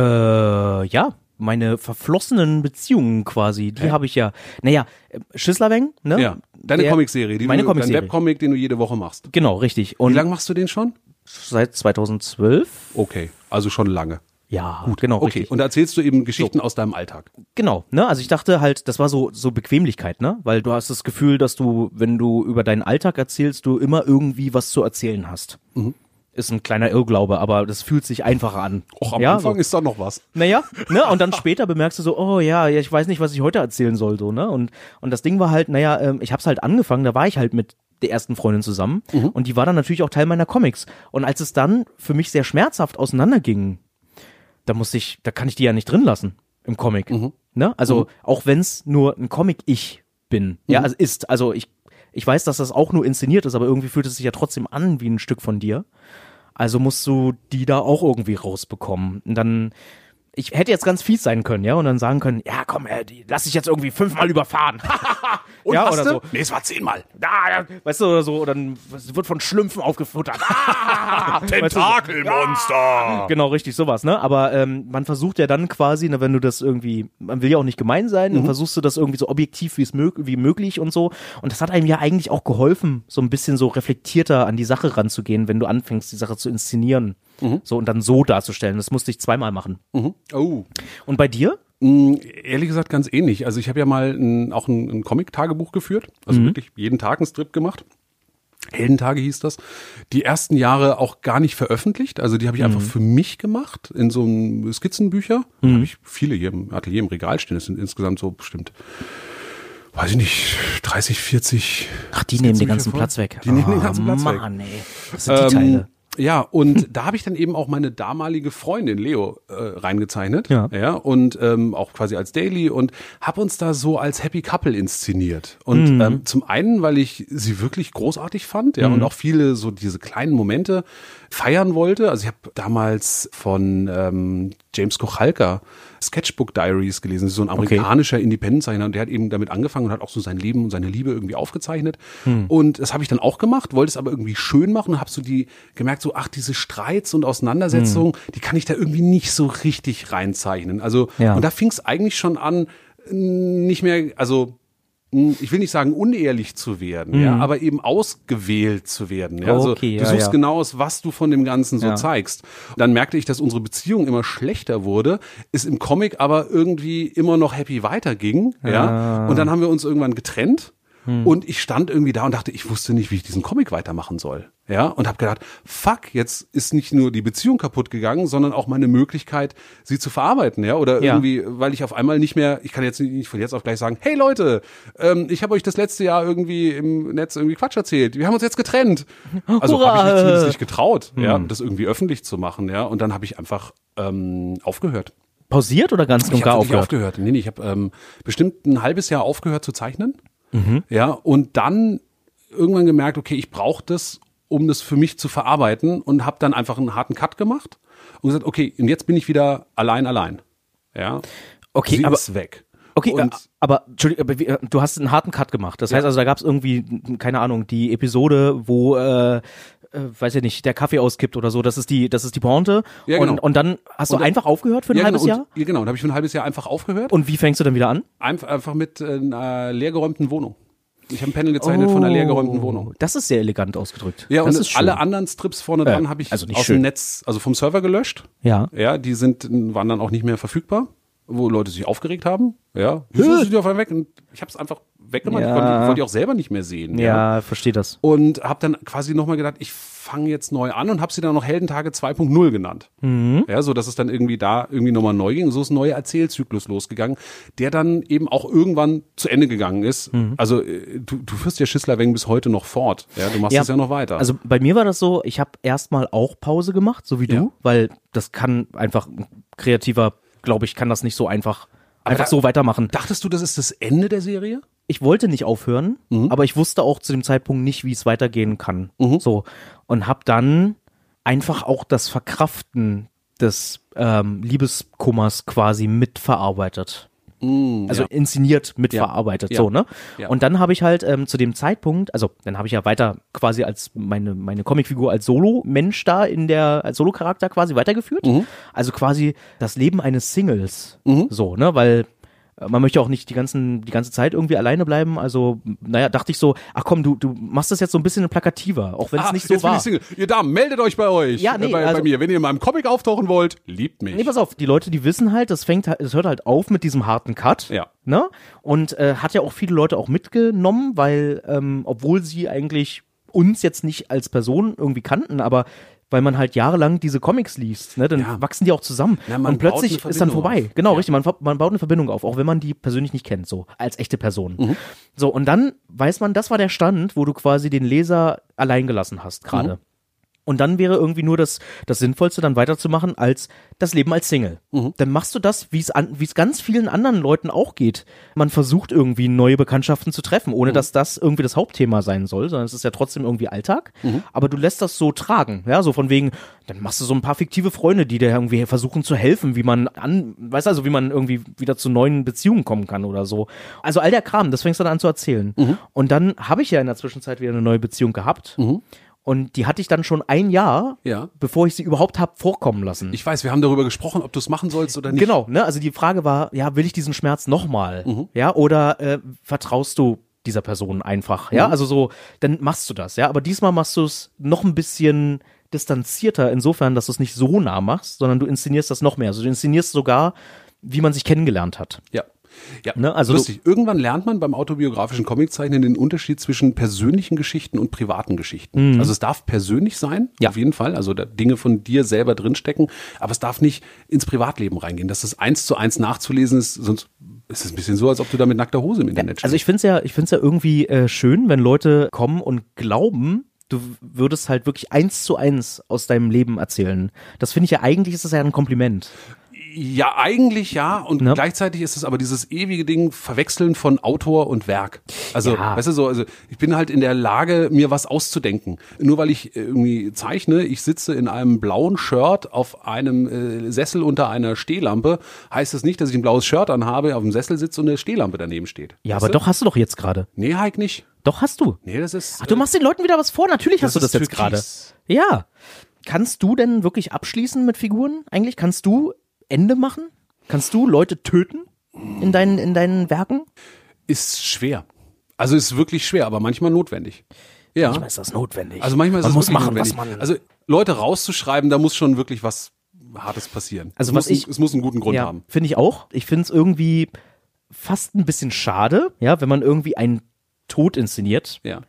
ja, meine verflossenen Beziehungen quasi, die habe ich ja. Naja, Schüsslerweng, ne? Ja, deine Der- Comicserie, die meine du, dein Comicserie. Webcomic, den du jede Woche machst. Genau, richtig. Wie Und lange machst du den schon? seit 2012? Okay, also schon lange. Ja, gut, genau, Okay, richtig. und da erzählst du eben Geschichten aus deinem Alltag. Genau, ne? Also ich dachte halt, das war so so Bequemlichkeit, ne? Weil du hast das Gefühl, dass du, wenn du über deinen Alltag erzählst, du immer irgendwie was zu erzählen hast. Mhm. Ist ein kleiner Irrglaube, aber das fühlt sich einfacher an. Och, am ja, Anfang so. ist da noch was. Naja, ne? Und dann später bemerkst du so, oh ja, ich weiß nicht, was ich heute erzählen soll, so, ne? Und, und das Ding war halt, naja, ähm, ich hab's halt angefangen, da war ich halt mit der ersten Freundin zusammen und die war dann natürlich auch Teil meiner Comics. Und als es dann für mich sehr schmerzhaft auseinanderging, da musste ich, da kann ich die ja nicht drin lassen im Comic. Ne? Also auch wenn's nur ein Comic-Ich bin, ja, also ist, also ich, ich weiß, dass das auch nur inszeniert ist, aber irgendwie fühlt es sich ja trotzdem an wie ein Stück von dir. Also musst du die da auch irgendwie rausbekommen. Und dann ich hätte jetzt ganz fies sein können, ja, und dann sagen können, ja, komm, äh, die, lass dich jetzt irgendwie fünfmal überfahren. Und ja, oder du? so. Nee, es war zehnmal. Da, ja, weißt du, oder so, oder dann wird von Schlümpfen aufgefuttert. Ah. Tentakelmonster. Genau, richtig, sowas, ne? Aber ähm, man versucht ja dann quasi, ne, wenn du das irgendwie, man will ja auch nicht gemein sein, dann versuchst du das irgendwie so objektiv mög wie möglich und so. Und das hat einem ja eigentlich auch geholfen, so ein bisschen so reflektierter an die Sache ranzugehen, wenn du anfängst, die Sache zu inszenieren. So und dann so darzustellen. Das musste ich zweimal machen. Oh. Und bei dir? Mm, Ehrlich gesagt ganz ähnlich. Also ich habe ja mal ein, auch ein, ein Comic-Tagebuch geführt. Also wirklich jeden Tag einen Strip gemacht. Heldentage hieß das. Die ersten Jahre auch gar nicht veröffentlicht. Also die habe ich einfach für mich gemacht in so einem Skizzenbücher. Da habe ich viele hier im Atelier im Regal stehen. Das sind insgesamt so bestimmt, weiß ich nicht, 30, 40. Ach, die nehmen den ganzen voll. Platz weg. Die nehmen den Ah, ganzen Platz weg. Mann, ey. Das sind die Ähm, Teile. Ja, und da habe ich dann eben auch meine damalige Freundin Leo äh, reingezeichnet. Ja. ja und ähm, auch quasi als Daily und habe uns da so als Happy Couple inszeniert. Und Mhm. ähm, zum einen, weil ich sie wirklich großartig fand, ja, Mhm. und auch viele so diese kleinen Momente feiern wollte. Also ich habe damals von ähm, James Kochalka Sketchbook Diaries gelesen. Das ist so ein amerikanischer Independent-Zeichner und der hat eben damit angefangen und hat auch so sein Leben und seine Liebe irgendwie aufgezeichnet. Hm. Und das habe ich dann auch gemacht, wollte es aber irgendwie schön machen und habe so die gemerkt, so ach, diese Streits und Auseinandersetzungen, die kann ich da irgendwie nicht so richtig reinzeichnen. Also Hm. Ja. und da fing es eigentlich schon an, nicht mehr, also ich will nicht sagen unehrlich zu werden, ja, aber eben ausgewählt zu werden. Ja? Also. Okay, du suchst ja. genau aus, was du von dem Ganzen so Ja. zeigst. Dann merkte ich, dass unsere Beziehung immer schlechter wurde, es im Comic aber irgendwie immer noch happy weiterging. Ah. Ja. Und dann haben wir uns irgendwann getrennt. Hm. Und ich stand irgendwie da und dachte, ich wusste nicht, wie ich diesen Comic weitermachen soll. Ja, und habe gedacht, fuck, jetzt ist nicht nur die Beziehung kaputt gegangen, sondern auch meine Möglichkeit, sie zu verarbeiten, ja, oder Ja. irgendwie, weil ich auf einmal nicht mehr, ich kann jetzt nicht von jetzt auf gleich sagen, hey Leute, ähm, ich habe euch das letzte Jahr irgendwie im Netz irgendwie Quatsch erzählt, wir haben uns jetzt getrennt. Also habe ich mich zumindest nicht getraut, ja, Hm. das irgendwie öffentlich zu machen, ja, und dann habe ich einfach ähm, aufgehört. Pausiert oder ganz und gar aufgehört? aufgehört. Nee, nee, ich habe ähm, bestimmt ein halbes Jahr aufgehört zu zeichnen. Mhm. Ja, und dann irgendwann gemerkt, okay, ich brauche das, um das für mich zu verarbeiten und habe dann einfach einen harten Cut gemacht und gesagt, okay, und jetzt bin ich wieder allein allein. Ja. Okay, Sie aber- ist weg. Okay, und aber, aber du hast einen harten Cut gemacht. Das heißt also, da gab es irgendwie, keine Ahnung, die Episode, wo, äh, äh, weiß ich nicht, der Kaffee auskippt oder so. Das ist die, das ist die Pointe. Ja, genau. und, und dann hast du Und dann- einfach aufgehört für ein ja, halbes genau, Jahr? und, ja, genau, und habe ich für ein halbes Jahr einfach aufgehört. Und wie fängst du dann wieder an? einfach, einfach mit äh, einer leergeräumten Wohnung. Ich habe ein Panel gezeichnet von einer leergeräumten Wohnung. Das ist sehr elegant ausgedrückt. Ja, das und alle anderen Strips vorne dran habe ich also aus schön. dem Netz, also vom Server gelöscht. Ja. Ja, die sind, waren dann auch nicht mehr verfügbar, wo Leute sich aufgeregt haben. Ja, wieso sind die auf einmal weg? Und ich habe es einfach weggemacht. Ja. Ich wollte die auch selber nicht mehr sehen. Ja, verstehe das. Und habe dann quasi nochmal gedacht, ich fange jetzt neu an und habe sie dann noch Heldentage 2.0 genannt. Mhm. Ja, so dass es dann irgendwie da irgendwie nochmal neu ging. So ist ein neuer Erzählzyklus losgegangen, der dann eben auch irgendwann zu Ende gegangen ist. Mhm. Also äh, du, du führst ja Schisslerweng bis heute noch fort. Ja, du machst es ja noch weiter. Also bei mir war das so, ich habe erstmal auch Pause gemacht, so wie du, Ja. weil das kann einfach ein kreativer, glaube ich, kann das nicht so einfach einfach da- so weitermachen. Dachtest du, das ist das Ende der Serie? Ich wollte nicht aufhören, Mhm. aber ich wusste auch zu dem Zeitpunkt nicht, wie es weitergehen kann. So und habe dann einfach auch das Verkraften des ähm, Liebeskummers quasi mitverarbeitet. Also inszeniert mitverarbeitet, Ja. so, ne? Ja. Und dann habe ich halt ähm, zu dem Zeitpunkt, also dann habe ich ja weiter quasi als meine, meine Comicfigur als Solo-Mensch da in der, als Solo-Charakter quasi weitergeführt. Mhm. Also quasi das Leben eines Singles. So, ne? Weil man möchte auch nicht die ganzen die ganze Zeit irgendwie alleine bleiben. Also naja, dachte ich so, ach komm, du du machst das jetzt so ein bisschen plakativer, auch wenn es Ah, nicht so jetzt bin war. ich Single. Ihr Damen, meldet euch bei euch. Ja, nee, äh, bei, also- bei mir. Wenn ihr in meinem Comic auftauchen wollt, liebt mich. Nee, pass auf, die Leute, die wissen halt, das fängt halt, es hört halt auf mit diesem harten Cut. Ja. Ne? Und äh, hat ja auch viele Leute auch mitgenommen, weil, ähm, obwohl sie eigentlich uns jetzt nicht als Person irgendwie kannten, aber weil man halt jahrelang diese Comics liest, ne, dann Ja. wachsen die auch zusammen. Ja, und plötzlich ist dann vorbei. auf. Genau, Ja. richtig. Man, man baut eine Verbindung auf, auch wenn man die persönlich nicht kennt, so als echte Person. Mhm. So, und dann weiß man, das war der Stand, wo du quasi den Leser allein gelassen hast gerade. Und dann wäre irgendwie nur das, das Sinnvollste, dann weiterzumachen als das Leben als Single. Dann machst du das, wie es ganz vielen anderen Leuten auch geht. Man versucht irgendwie neue Bekanntschaften zu treffen, ohne dass das irgendwie das Hauptthema sein soll, sondern es ist ja trotzdem irgendwie Alltag. Aber du lässt das so tragen, ja, so von wegen, dann machst du so ein paar fiktive Freunde, die dir irgendwie versuchen zu helfen, wie man an, weißt du, also wie man irgendwie wieder zu neuen Beziehungen kommen kann oder so. Also all der Kram, das fängst du dann an zu erzählen. Und dann habe ich ja in der Zwischenzeit wieder eine neue Beziehung gehabt. Und die hatte ich dann schon ein Jahr, Ja. bevor ich sie überhaupt hab vorkommen lassen. Ich weiß, wir haben darüber gesprochen, ob du es machen sollst oder nicht. Genau, ne? Also die Frage war, ja, will ich diesen Schmerz nochmal? Ja, oder äh, vertraust du dieser Person einfach? Ja, also so, dann machst du das, ja. Aber diesmal machst du es noch ein bisschen distanzierter, insofern, dass du es nicht so nah machst, sondern du inszenierst das noch mehr. Also du inszenierst sogar, wie man sich kennengelernt hat. Ja. Ja, Ne, also lustig. Irgendwann lernt man beim autobiografischen Comiczeichnen den Unterschied zwischen persönlichen Geschichten und privaten Geschichten. Also es darf persönlich sein, Mhm. Ja. auf jeden Fall, also da Dinge von dir selber drinstecken, aber es darf nicht ins Privatleben reingehen. Dass das eins zu eins nachzulesen ist, sonst ist es ein bisschen so, als ob du da mit nackter Hose im Internet Also ich finde es ja, ich finde es ja irgendwie äh, schön, wenn Leute kommen und glauben, du würdest halt wirklich eins zu eins aus deinem Leben erzählen. Das finde ich ja eigentlich ist das ja ein Kompliment. Ja, eigentlich ja. Und Ne? gleichzeitig ist es aber dieses ewige Ding, Verwechseln von Autor und Werk. Also, Ja. weißt du so, also ich bin halt in der Lage, mir was auszudenken. Nur weil ich irgendwie zeichne, ich sitze in einem blauen Shirt auf einem äh, Sessel unter einer Stehlampe, heißt das nicht, dass ich ein blaues Shirt anhabe, auf dem Sessel sitze und eine Stehlampe daneben steht. Ja, Weißt aber du? doch hast du doch jetzt gerade. Nee, Heik nicht. Doch hast du. Nee, das ist. Ach, du machst den Leuten wieder was vor. Natürlich hast du das jetzt gerade. Ja. Kannst du denn wirklich abschließen mit Figuren? Eigentlich kannst du Ende machen? Kannst du Leute töten in deinen in deinen Werken? ist schwer. Also ist wirklich schwer, aber manchmal notwendig. Ja. Manchmal ist das notwendig. Also manchmal ist man muss machen, notwendig. was man. Also Leute rauszuschreiben, da muss schon wirklich was Hartes passieren. Also es was muss, ich- es muss einen guten Grund ja, haben. finde ich auch. Ich finde es irgendwie fast ein bisschen schade, ja, wenn man irgendwie einen Tod inszeniert Ja.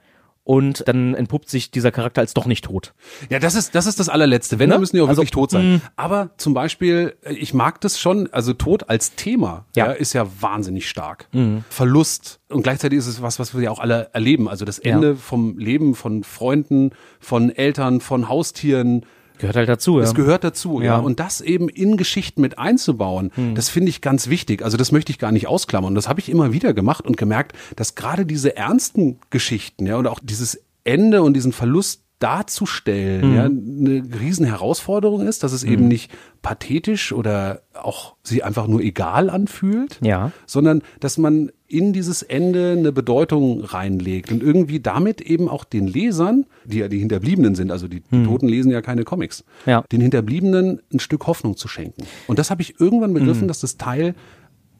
Und dann entpuppt sich dieser Charakter als doch nicht tot. Ja, das ist, das ist das allerletzte. Wenn, Ne? dann müssen die auch Also, wirklich tot sein. Aber zum Beispiel, äh, ich mag das schon, also Tod als Thema ja. Ja. Mhm. ist ja wahnsinnig stark. Verlust. Und gleichzeitig ist es was, was wir ja auch alle erleben. Also das Ende Ja. vom Leben von Freunden, von Eltern, von Haustieren. Gehört halt dazu, ja. Das gehört dazu, ja. Ja. Hm. Und das eben in Geschichten mit einzubauen, das finde ich ganz wichtig. Also das möchte ich gar nicht ausklammern. Und das habe ich immer wieder gemacht und gemerkt, dass gerade diese ernsten Geschichten, ja, und auch dieses Ende und diesen Verlust darzustellen, Hm. ja, eine riesen Herausforderung ist, dass es eben nicht pathetisch oder auch sie einfach nur egal anfühlt, Ja. sondern dass man in dieses Ende eine Bedeutung reinlegt und irgendwie damit eben auch den Lesern, die ja die Hinterbliebenen sind, also die, die Toten lesen ja keine Comics, Hm. Ja. den Hinterbliebenen ein Stück Hoffnung zu schenken. Und das habe ich irgendwann begriffen, dass das Teil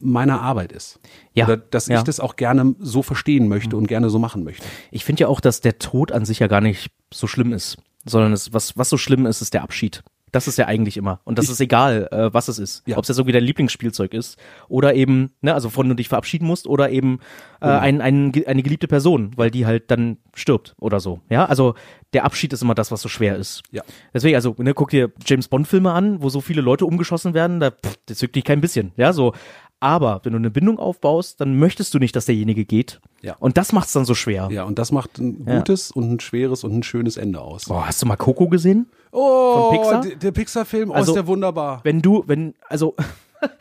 meiner Arbeit ist. Hm. Ja, Oder dass ja. ich das auch gerne so verstehen möchte und gerne so machen möchte. Ich finde ja auch, dass der Tod an sich ja gar nicht so schlimm ist, sondern es, was, was so schlimm ist, ist der Abschied. Das ist ja eigentlich immer. Und das ist egal, äh, was es ist. Ja. Ob es jetzt irgendwie dein Lieblingsspielzeug ist oder eben, ne, also von du dich verabschieden musst oder eben äh, Genau. ein, ein, eine geliebte Person, weil die halt dann stirbt oder so. Ja, also der Abschied ist immer das, was so schwer ist. Ja. Deswegen, also, ne, guck dir James Bond Filme an, wo so viele Leute umgeschossen werden, da, pff, das zückt dich kein bisschen. Ja, so. Aber wenn du eine Bindung aufbaust, dann möchtest du nicht, dass derjenige geht. Ja. Und das macht's dann so schwer. Ja, und das macht ein Ja. gutes und ein schweres und ein schönes Ende aus. Boah, hast du mal Coco gesehen? Oh, Von Pixar? der, Pixar-Film, oh, Also, ist der wunderbar. Wenn du, wenn, also?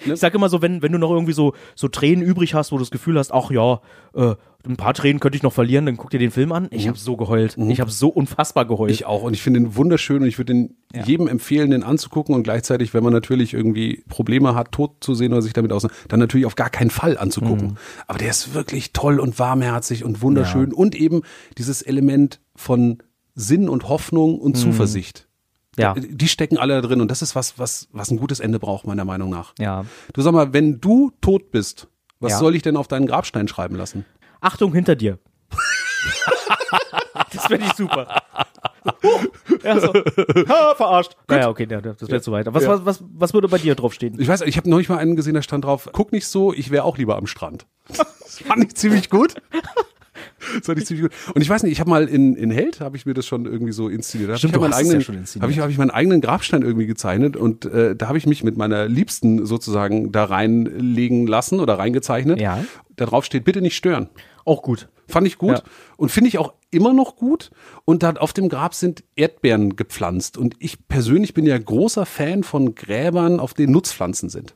Ich sag immer so, wenn, wenn du noch irgendwie so, so Tränen übrig hast, wo du das Gefühl hast, ach ja, äh, ein paar Tränen könnte ich noch verlieren, dann guck dir den Film an. Ich habe so geheult. Ich habe so unfassbar geheult. Mhm. Ich auch. Und ich finde ihn wunderschön und ich würde ihn jedem empfehlen, den anzugucken und gleichzeitig, wenn man natürlich irgendwie Probleme hat, tot zu sehen oder sich damit aus, dann natürlich auf gar keinen Fall anzugucken. Mhm. Aber der ist wirklich toll und warmherzig und wunderschön und eben dieses Element von Sinn und Hoffnung und Zuversicht. Ja, Die stecken alle da drin und das ist was, was, was ein gutes Ende braucht, meiner Meinung nach. ja. Du sag mal, wenn du tot bist, was Ja. soll ich denn auf deinen Grabstein schreiben lassen? Achtung hinter dir. das finde ich super. ja, so. Ha, verarscht. Naja, okay, ja, das wäre zu weit. Was, was, was, was würde bei dir draufstehen? Ich weiß, ich habe neulich mal einen gesehen, da stand drauf, guck nicht so, ich wäre auch lieber am Strand. Das fand ich ziemlich gut. Das fand ich ziemlich gut. Und ich weiß nicht, ich habe mal in, in Held, habe ich mir das schon irgendwie so inszeniert. Da hab Stimmt, ich hab du meinen ja eigenen, inszeniert. Habe ich, hab ich meinen eigenen Grabstein irgendwie gezeichnet und äh, da habe ich mich mit meiner Liebsten sozusagen da reinlegen lassen oder reingezeichnet. Ja. Da drauf steht, bitte nicht stören. Auch gut. Fand ich gut Ja. und finde ich auch immer noch gut. Und dann auf dem Grab sind Erdbeeren gepflanzt. Und ich persönlich bin ja großer Fan von Gräbern, auf denen Nutzpflanzen sind.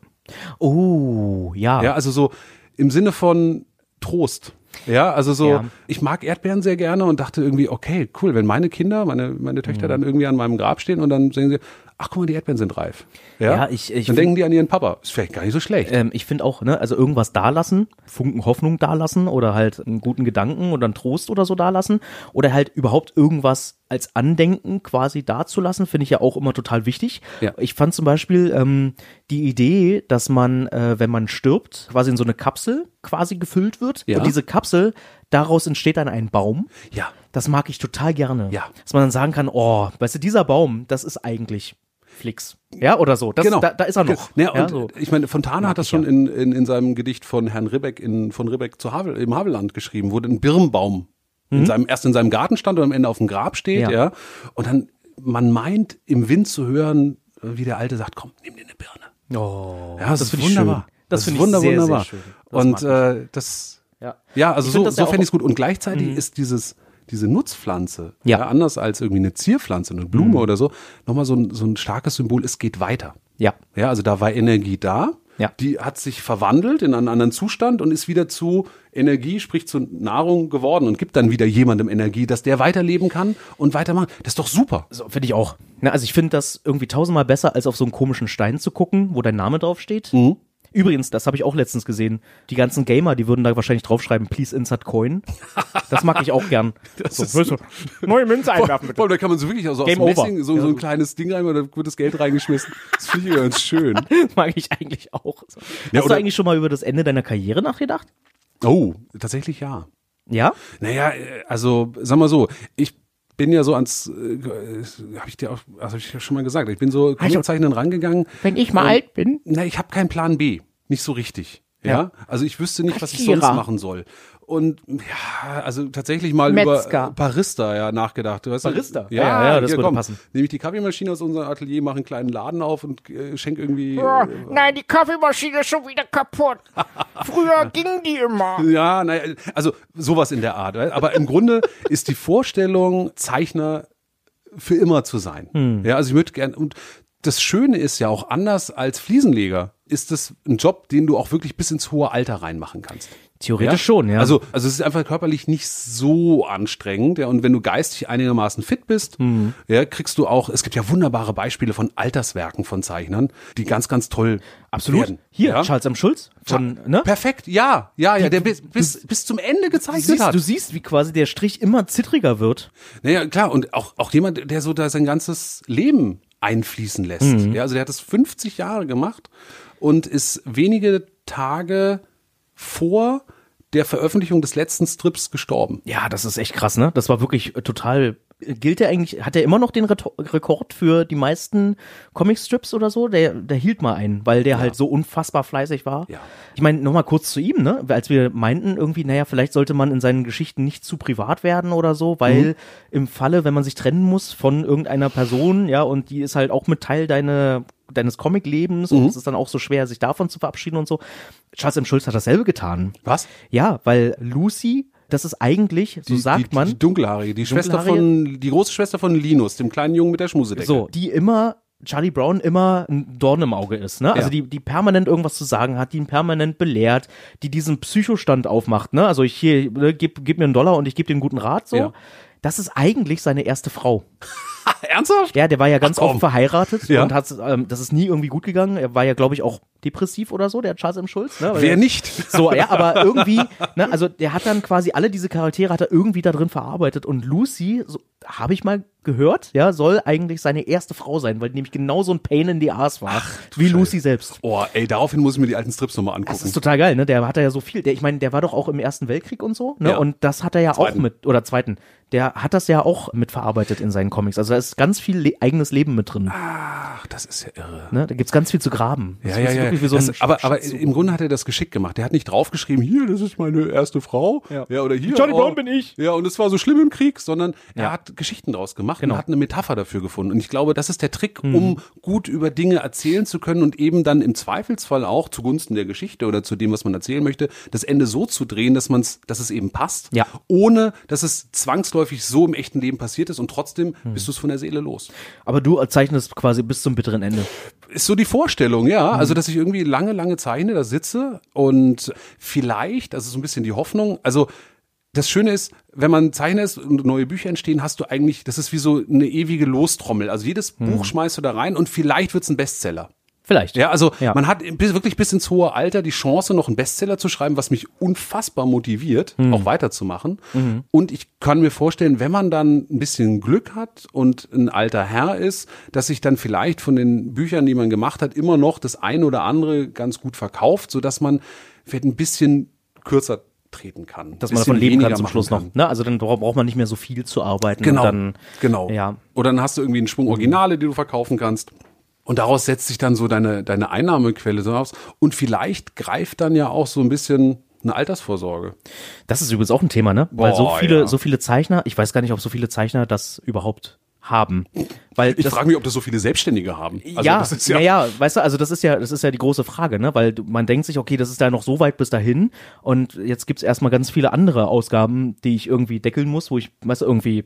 Oh, ja. Ja, also so im Sinne von Trost. Ja, also so, Ja. ich mag Erdbeeren sehr gerne und dachte irgendwie, okay, cool, wenn meine Kinder, meine, meine Töchter Mhm. dann irgendwie an meinem Grab stehen und dann sehen sie, ach guck mal, die Erdbeeren sind reif. Ja, Ja, ich- ich Dann find- denken die an ihren Papa. Ist vielleicht gar nicht so schlecht. Ähm, ich finde auch, ne, also irgendwas dalassen, Funken Hoffnung dalassen oder halt einen guten Gedanken oder einen Trost oder so dalassen oder halt überhaupt irgendwas als Andenken quasi dazulassen, finde ich ja auch immer total wichtig. Ja. Ich fand zum Beispiel ähm, die Idee, dass man, äh, wenn man stirbt, quasi in so eine Kapsel quasi gefüllt wird Ja. und diese Kapsel, daraus entsteht dann ein Baum. ja. Das mag ich total gerne. Ja. Dass man dann sagen kann, oh, weißt du, dieser Baum, das ist eigentlich Flix. Ja, oder so. Das, genau. da, da ist er noch. Ja, ja, so. Ich meine, Fontane hat das schon ja. in, in, in seinem Gedicht von Herrn Ribbeck in, von Ribbeck zu Havel, im Havelland geschrieben, wo ein Birnbaum in seinem, erst in seinem Garten stand und am Ende auf dem Grab steht, ja. Ja. Und dann, man meint im Wind zu hören, wie der Alte sagt, komm, nimm dir eine Birne. Oh, Ja, das, ist finde ich wunderbar. schön. Das ist finde ich wunder- sehr, wunderbar. sehr. Das und äh, das, Ja. ja, also Ich so, das so ja fände ich es gut. Und gleichzeitig Mhm. ist dieses, diese Nutzpflanze, Ja. anders als irgendwie eine Zierpflanze, eine Blume Mhm. oder so, nochmal so ein, so ein starkes Symbol, es geht weiter. Ja. Ja, also da war Energie da. Ja. Die hat sich verwandelt in einen anderen Zustand und ist wieder zu Energie, sprich zu Nahrung geworden und gibt dann wieder jemandem Energie, dass der weiterleben kann und weitermachen. Das ist doch super. So, finde ich auch. Na, also ich finde das irgendwie tausendmal besser, als auf so einen komischen Stein zu gucken, wo dein Name draufsteht. Mhm. Übrigens, das habe ich auch letztens gesehen. Die ganzen Gamer, die würden da wahrscheinlich draufschreiben, please insert coin. Das mag ich auch gern. so, ist- neue Münze einwerfen Boah, da kann man so wirklich also aus Game over. Messing so, Ja, so ein kleines Ding rein, da wird das Geld reingeschmissen. Das finde ich ganz schön. Das mag ich eigentlich auch. Ja, Hast du eigentlich schon mal über das Ende deiner Karriere nachgedacht? Oh, tatsächlich ja. Ja? Naja, äh, also sag mal so, ich bin ja so ans, äh, habe ich dir auch, also hab ich ja schon mal gesagt, ich bin so Comiczeichnen rangegangen. Wenn ich mal Und- alt bin. Na, ich habe keinen Plan B, nicht so richtig. Ja, Ja. also ich wüsste nicht, was ich sonst machen soll. Und ja, also tatsächlich mal Metzger. über Barista ja nachgedacht. Weißt? Barista? Ja, Ja, ja, das hier, würde passen. Nehme ich die Kaffeemaschine aus unserem Atelier, mache einen kleinen Laden auf und äh, schenk irgendwie. Nein, die Kaffeemaschine ist schon wieder kaputt. Früher ging die immer. Ja, naja, also sowas in der Art. Aber im Grunde ist die Vorstellung, Zeichner für immer zu sein. Hm. Ja, also ich würde gerne, und das Schöne ist ja auch anders als Fliesenleger, ist das ein Job, den du auch wirklich bis ins hohe Alter reinmachen kannst. Theoretisch schon, ja. Also, also es ist einfach körperlich nicht so anstrengend, ja. Und wenn du geistig einigermaßen fit bist, Mhm. ja, kriegst du auch, es gibt ja wunderbare Beispiele von Alterswerken von Zeichnern, die ganz, ganz toll Absolut. werden. Hier, ja? Charles M. Schulz von, ne? Perfekt, ja, ja, ja, der bis, bis, bis zum Ende Du gezeichnet siehst, hat. du siehst, wie quasi der Strich immer zittriger wird. Naja, klar, und auch, auch jemand, der so da sein ganzes Leben einfließen lässt. Mhm. Ja, also der hat das 50 Jahre gemacht und ist wenige Tage vor der Veröffentlichung des letzten Strips gestorben. Ja, das ist echt krass, ne? Das war wirklich total. Gilt er eigentlich, hat er immer noch den Reto- Rekord für die meisten Comicstrips oder so? Der, der hielt mal ein, weil der halt so unfassbar fleißig war. Ja. Ich meine, nochmal kurz zu ihm, ne? Als wir meinten irgendwie, naja, vielleicht sollte man in seinen Geschichten nicht zu privat werden oder so, weil im Falle, wenn man sich trennen muss von irgendeiner Person, ja, und die ist halt auch mit Teil deiner deines Comic-Lebens und es ist dann auch so schwer, sich davon zu verabschieden und so. Charles M. Schulz hat dasselbe getan. Was? Ja, weil Lucy, das ist eigentlich, so Die, sagt die, man, Die Dunkelhaarige, die Schwester von, die große Schwester von Linus, dem kleinen Jungen mit der Schmusedecke. so, die immer Charlie Brown immer ein Dorn im Auge ist, ne? Also Ja. die, die permanent irgendwas zu sagen hat, die ihn permanent belehrt, die diesen Psychostand aufmacht, ne? Also ich hier, ne, gib, gib mir einen Dollar und ich gebe dir einen guten Rat, so. Ja. Das ist eigentlich seine erste Frau. Ernsthaft? Ja, der war ja ganz Ach, oft verheiratet Ja. und hat, ähm, das ist nie irgendwie gut gegangen. Er war ja, glaube ich, auch depressiv oder so, der Charles M. Schulz. Ne? Weil Wer er- nicht? So, ja, aber irgendwie, ne, also der hat dann quasi alle diese Charaktere hat er irgendwie da drin verarbeitet und Lucy, so, habe ich mal gehört, ja, soll eigentlich seine erste Frau sein, weil die nämlich genauso ein Pain in the Ass war, wie Lucy selbst. Oh, ey, daraufhin muss ich mir die alten Strips nochmal angucken. Das ist total geil, ne? Der hatte ja so viel. Der, ich meine, der war doch auch im Ersten Weltkrieg und so, ne? Ja. Und das hat er ja Zweiten. auch mit, oder zweiten. Der hat das ja auch mitverarbeitet in seinen Comics. Also da ist ganz viel le eigenes Leben mit drin. Ach, das ist ja irre. Ne? Da gibt's ganz viel zu graben. Das Ja, ja, ja, so das, aber, aber im Grunde hat er das geschickt gemacht. Der hat nicht draufgeschrieben, hier, das ist meine erste Frau. Ja. oder hier. Johnny oh, Brown bin ich. Ja, und es war so schlimm im Krieg, sondern er Ja. hat Geschichten draus gemacht Genau. und hat eine Metapher dafür gefunden. Und ich glaube, das ist der Trick, Mhm. um gut über Dinge erzählen zu können und eben dann im Zweifelsfall auch zugunsten der Geschichte oder zu dem, was man erzählen möchte, das Ende so zu drehen, dass man's, dass es eben passt, Ja. ohne dass es zwangsläufig so im echten Leben passiert ist und trotzdem Mhm. bist du es von der Seele los. Aber du zeichnest quasi bis zum bitteren Ende. ist so die Vorstellung, ja. Also, dass ich irgendwie lange, lange zeichne, da sitze und vielleicht, also so ein bisschen die Hoffnung, also das Schöne ist, wenn man Zeichner ist und neue Bücher entstehen, hast du eigentlich, das ist wie so eine ewige Lostrommel. Also jedes Buch schmeißt du da rein und vielleicht wird's ein Bestseller. Vielleicht. Ja, also Ja. man hat bis, wirklich bis ins hohe Alter die Chance, noch einen Bestseller zu schreiben, was mich unfassbar motiviert, auch weiterzumachen. Und ich kann mir vorstellen, wenn man dann ein bisschen Glück hat und ein alter Herr ist, dass sich dann vielleicht von den Büchern, die man gemacht hat, immer noch das eine oder andere ganz gut verkauft, so dass man vielleicht ein bisschen kürzer treten kann. Dass man davon leben kann zum Schluss noch. kann. Ne? Also dann bra- braucht man nicht mehr so viel zu arbeiten. Genau. Und dann, genau. Ja. Oder dann hast du irgendwie einen Schwung Originale, die du verkaufen kannst. Und daraus setzt sich dann so deine, deine Einnahmequelle so aus. Und vielleicht greift dann ja auch so ein bisschen eine Altersvorsorge. Das ist übrigens auch ein Thema, ne? Weil so viele, ja. so viele Zeichner, ich weiß gar nicht, ob so viele Zeichner das überhaupt haben. Weil Ich frage mich, ob das so viele Selbstständige haben. Also ja, ja, ja, ja, weißt du, also das ist ja, das ist ja die große Frage, ne? Weil man denkt sich, okay, das ist da noch so weit bis dahin und jetzt gibt's erstmal ganz viele andere Ausgaben, die ich irgendwie deckeln muss, wo ich, weißt du, irgendwie,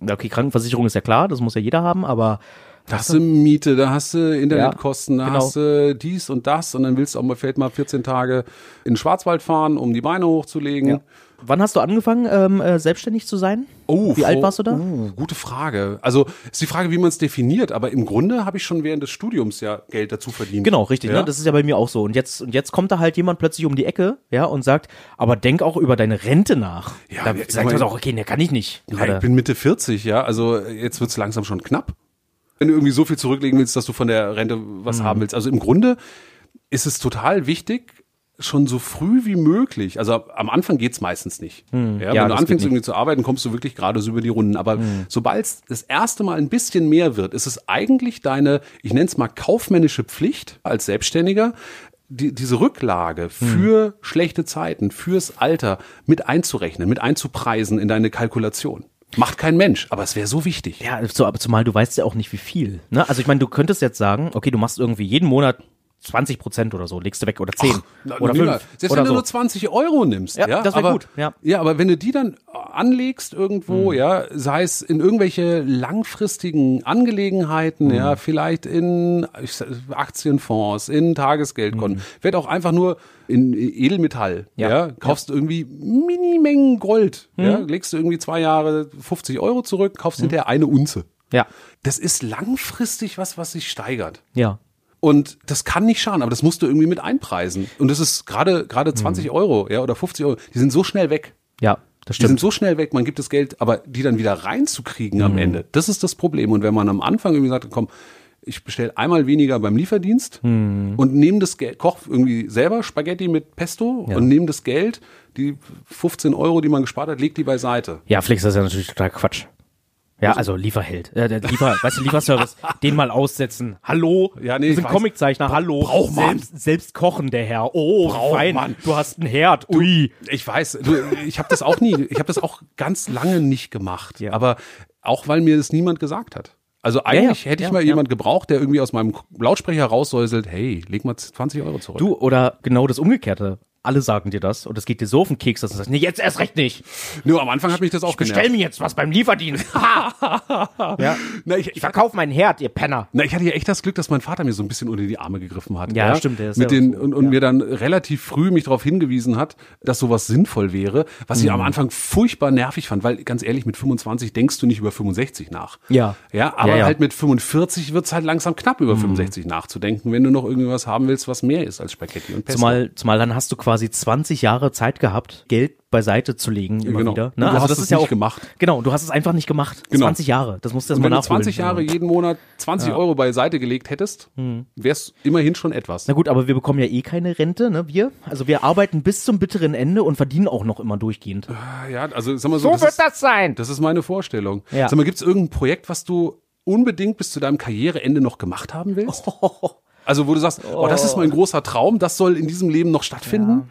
ja, okay, Krankenversicherung ist ja klar, das muss ja jeder haben, aber Da hast du Miete, da hast du Internetkosten, da genau. hast du dies und das und dann willst du auch mal vielleicht mal 14 Tage in den Schwarzwald fahren, um die Beine hochzulegen. Ja. wann hast du angefangen, ähm, äh, selbstständig zu sein? Oh, Wie alt warst du da? Uh, gute Frage. Also ist die Frage, wie man es definiert, aber im Grunde habe ich schon während des Studiums ja Geld dazu verdient. Genau, richtig, Ja? ne? Das ist ja bei mir auch so. Und jetzt, und jetzt kommt da halt jemand plötzlich um die Ecke, ja, und sagt, aber denk auch über deine Rente nach. Ja, da ja, sagt man auch, okay, ne, kann ich nicht. Ja, ich bin Mitte 40, ja. Also jetzt wird's langsam schon knapp. Wenn du irgendwie so viel zurücklegen willst, dass du von der Rente was haben willst. Also im Grunde ist es total wichtig, schon so früh wie möglich. Also am Anfang geht's meistens nicht. Ja, Ja, wenn du anfängst irgendwie zu arbeiten, kommst du wirklich gerade so über die Runden. Aber sobald es das erste Mal ein bisschen mehr wird, ist es eigentlich deine, ich nenne es mal kaufmännische Pflicht als Selbstständiger, die, diese Rücklage für schlechte Zeiten, fürs Alter mit einzurechnen, mit einzupreisen in deine Kalkulation. Macht kein Mensch, aber es wäre so wichtig. Ja, so, aber zumal du weißt ja auch nicht, wie viel. Ne? Also ich meine, du könntest jetzt sagen, okay, du machst irgendwie jeden Monat 20 Prozent oder so, legst du weg oder 10 Na, oder Nina, 5 Selbst oder wenn du so. nur 20 Euro nimmst, ja, Ja, das wär aber, gut, ja. ja, aber wenn du die dann anlegst irgendwo, Mhm. ja, sei es in irgendwelche langfristigen Angelegenheiten, ja, Mhm. vielleicht in Aktienfonds, in Tagesgeldkonten, Mhm. vielleicht auch einfach nur in Edelmetall, ja, Ja. kaufst irgendwie Minimengen Gold, ja, legst du irgendwie zwei Jahre 50 Euro zurück, kaufst hinterher eine Unze. Ja, Das ist langfristig was, was sich steigert. ja. Und das kann nicht schaden, aber das musst du irgendwie mit einpreisen. Und das ist gerade gerade 20 Euro, ja, oder 50 Euro, die sind so schnell weg. Ja, das Die sind stimmt. so schnell weg, man gibt das Geld, aber die dann wieder reinzukriegen am Ende, das ist das Problem. Und wenn man am Anfang irgendwie sagt, komm, ich bestelle einmal weniger beim Lieferdienst und nehme das Geld, koch irgendwie selber Spaghetti mit Pesto und nehme das Geld, die 15 Euro, die man gespart hat, leg die beiseite. Ja, Flix, das ist ja natürlich total Quatsch. Ja, also Lieferheld. Äh, der Liefer, weißt du, Lieferservice, den mal aussetzen. Hallo? Ja, nee, ich sind. Comiczeichner, hallo. Braucht man. Selbst, selbst kochen, der Herr. Oh, Braucht fein. man. Du hast einen Herd. Ui. Ich weiß, du, ich habe das auch nie, ich habe das auch ganz lange nicht gemacht. Ja. Aber auch weil mir das niemand gesagt hat. Also eigentlich ja, hätte ich ja, mal ja. jemand gebraucht, der irgendwie aus meinem Lautsprecher raussäuselt, hey, leg mal 20 Euro zurück. Du, oder genau das Umgekehrte. Alle sagen dir das und es geht dir so auf den Keks, dass du sagst, nee, jetzt erst recht nicht. Nur am Anfang hat mich das auch Bestell genervt. mir jetzt was beim Lieferdienst. ja. Na, ich, Ich verkauf meinen Herd, ihr Penner. Na, ich hatte ja echt das Glück, dass mein Vater mir so ein bisschen unter die Arme gegriffen hat. Ja, stimmt, der ist Mit ja den, so, und, und ja. mir dann relativ früh mich darauf hingewiesen hat, dass sowas sinnvoll wäre, was ich am Mhm. Anfang furchtbar nervig fand, weil ganz ehrlich, mit 25 denkst du nicht über 65 nach. Ja. Ja, aber Ja, ja. halt mit 45 wird's halt langsam knapp über 65 nachzudenken, wenn du noch irgendwas haben willst, was mehr ist als Spaghetti und Pesto. Zumal, zumal dann hast du quasi 20 Jahre Zeit gehabt, Geld beiseite zu legen immer genau. wieder. Und du hast es nicht gemacht. Genau, du hast es einfach nicht gemacht. Genau. 20 Jahre, das musst du erst Und mal wenn du nachholen. 20 Jahre jeden Monat 20 Euro beiseite gelegt hättest, wär's immerhin schon etwas. Na gut, aber wir bekommen ja eh keine Rente, ne, wir. Also wir arbeiten bis zum bitteren Ende und verdienen auch noch immer durchgehend. Ja, also sag mal so, So das wird ist, das sein. das ist meine Vorstellung. Ja. Sag mal, gibt's irgendein Projekt, was du unbedingt bis zu deinem Karriereende noch gemacht haben willst? Also wo du sagst, oh, das ist mein großer Traum, das soll in diesem Leben noch stattfinden.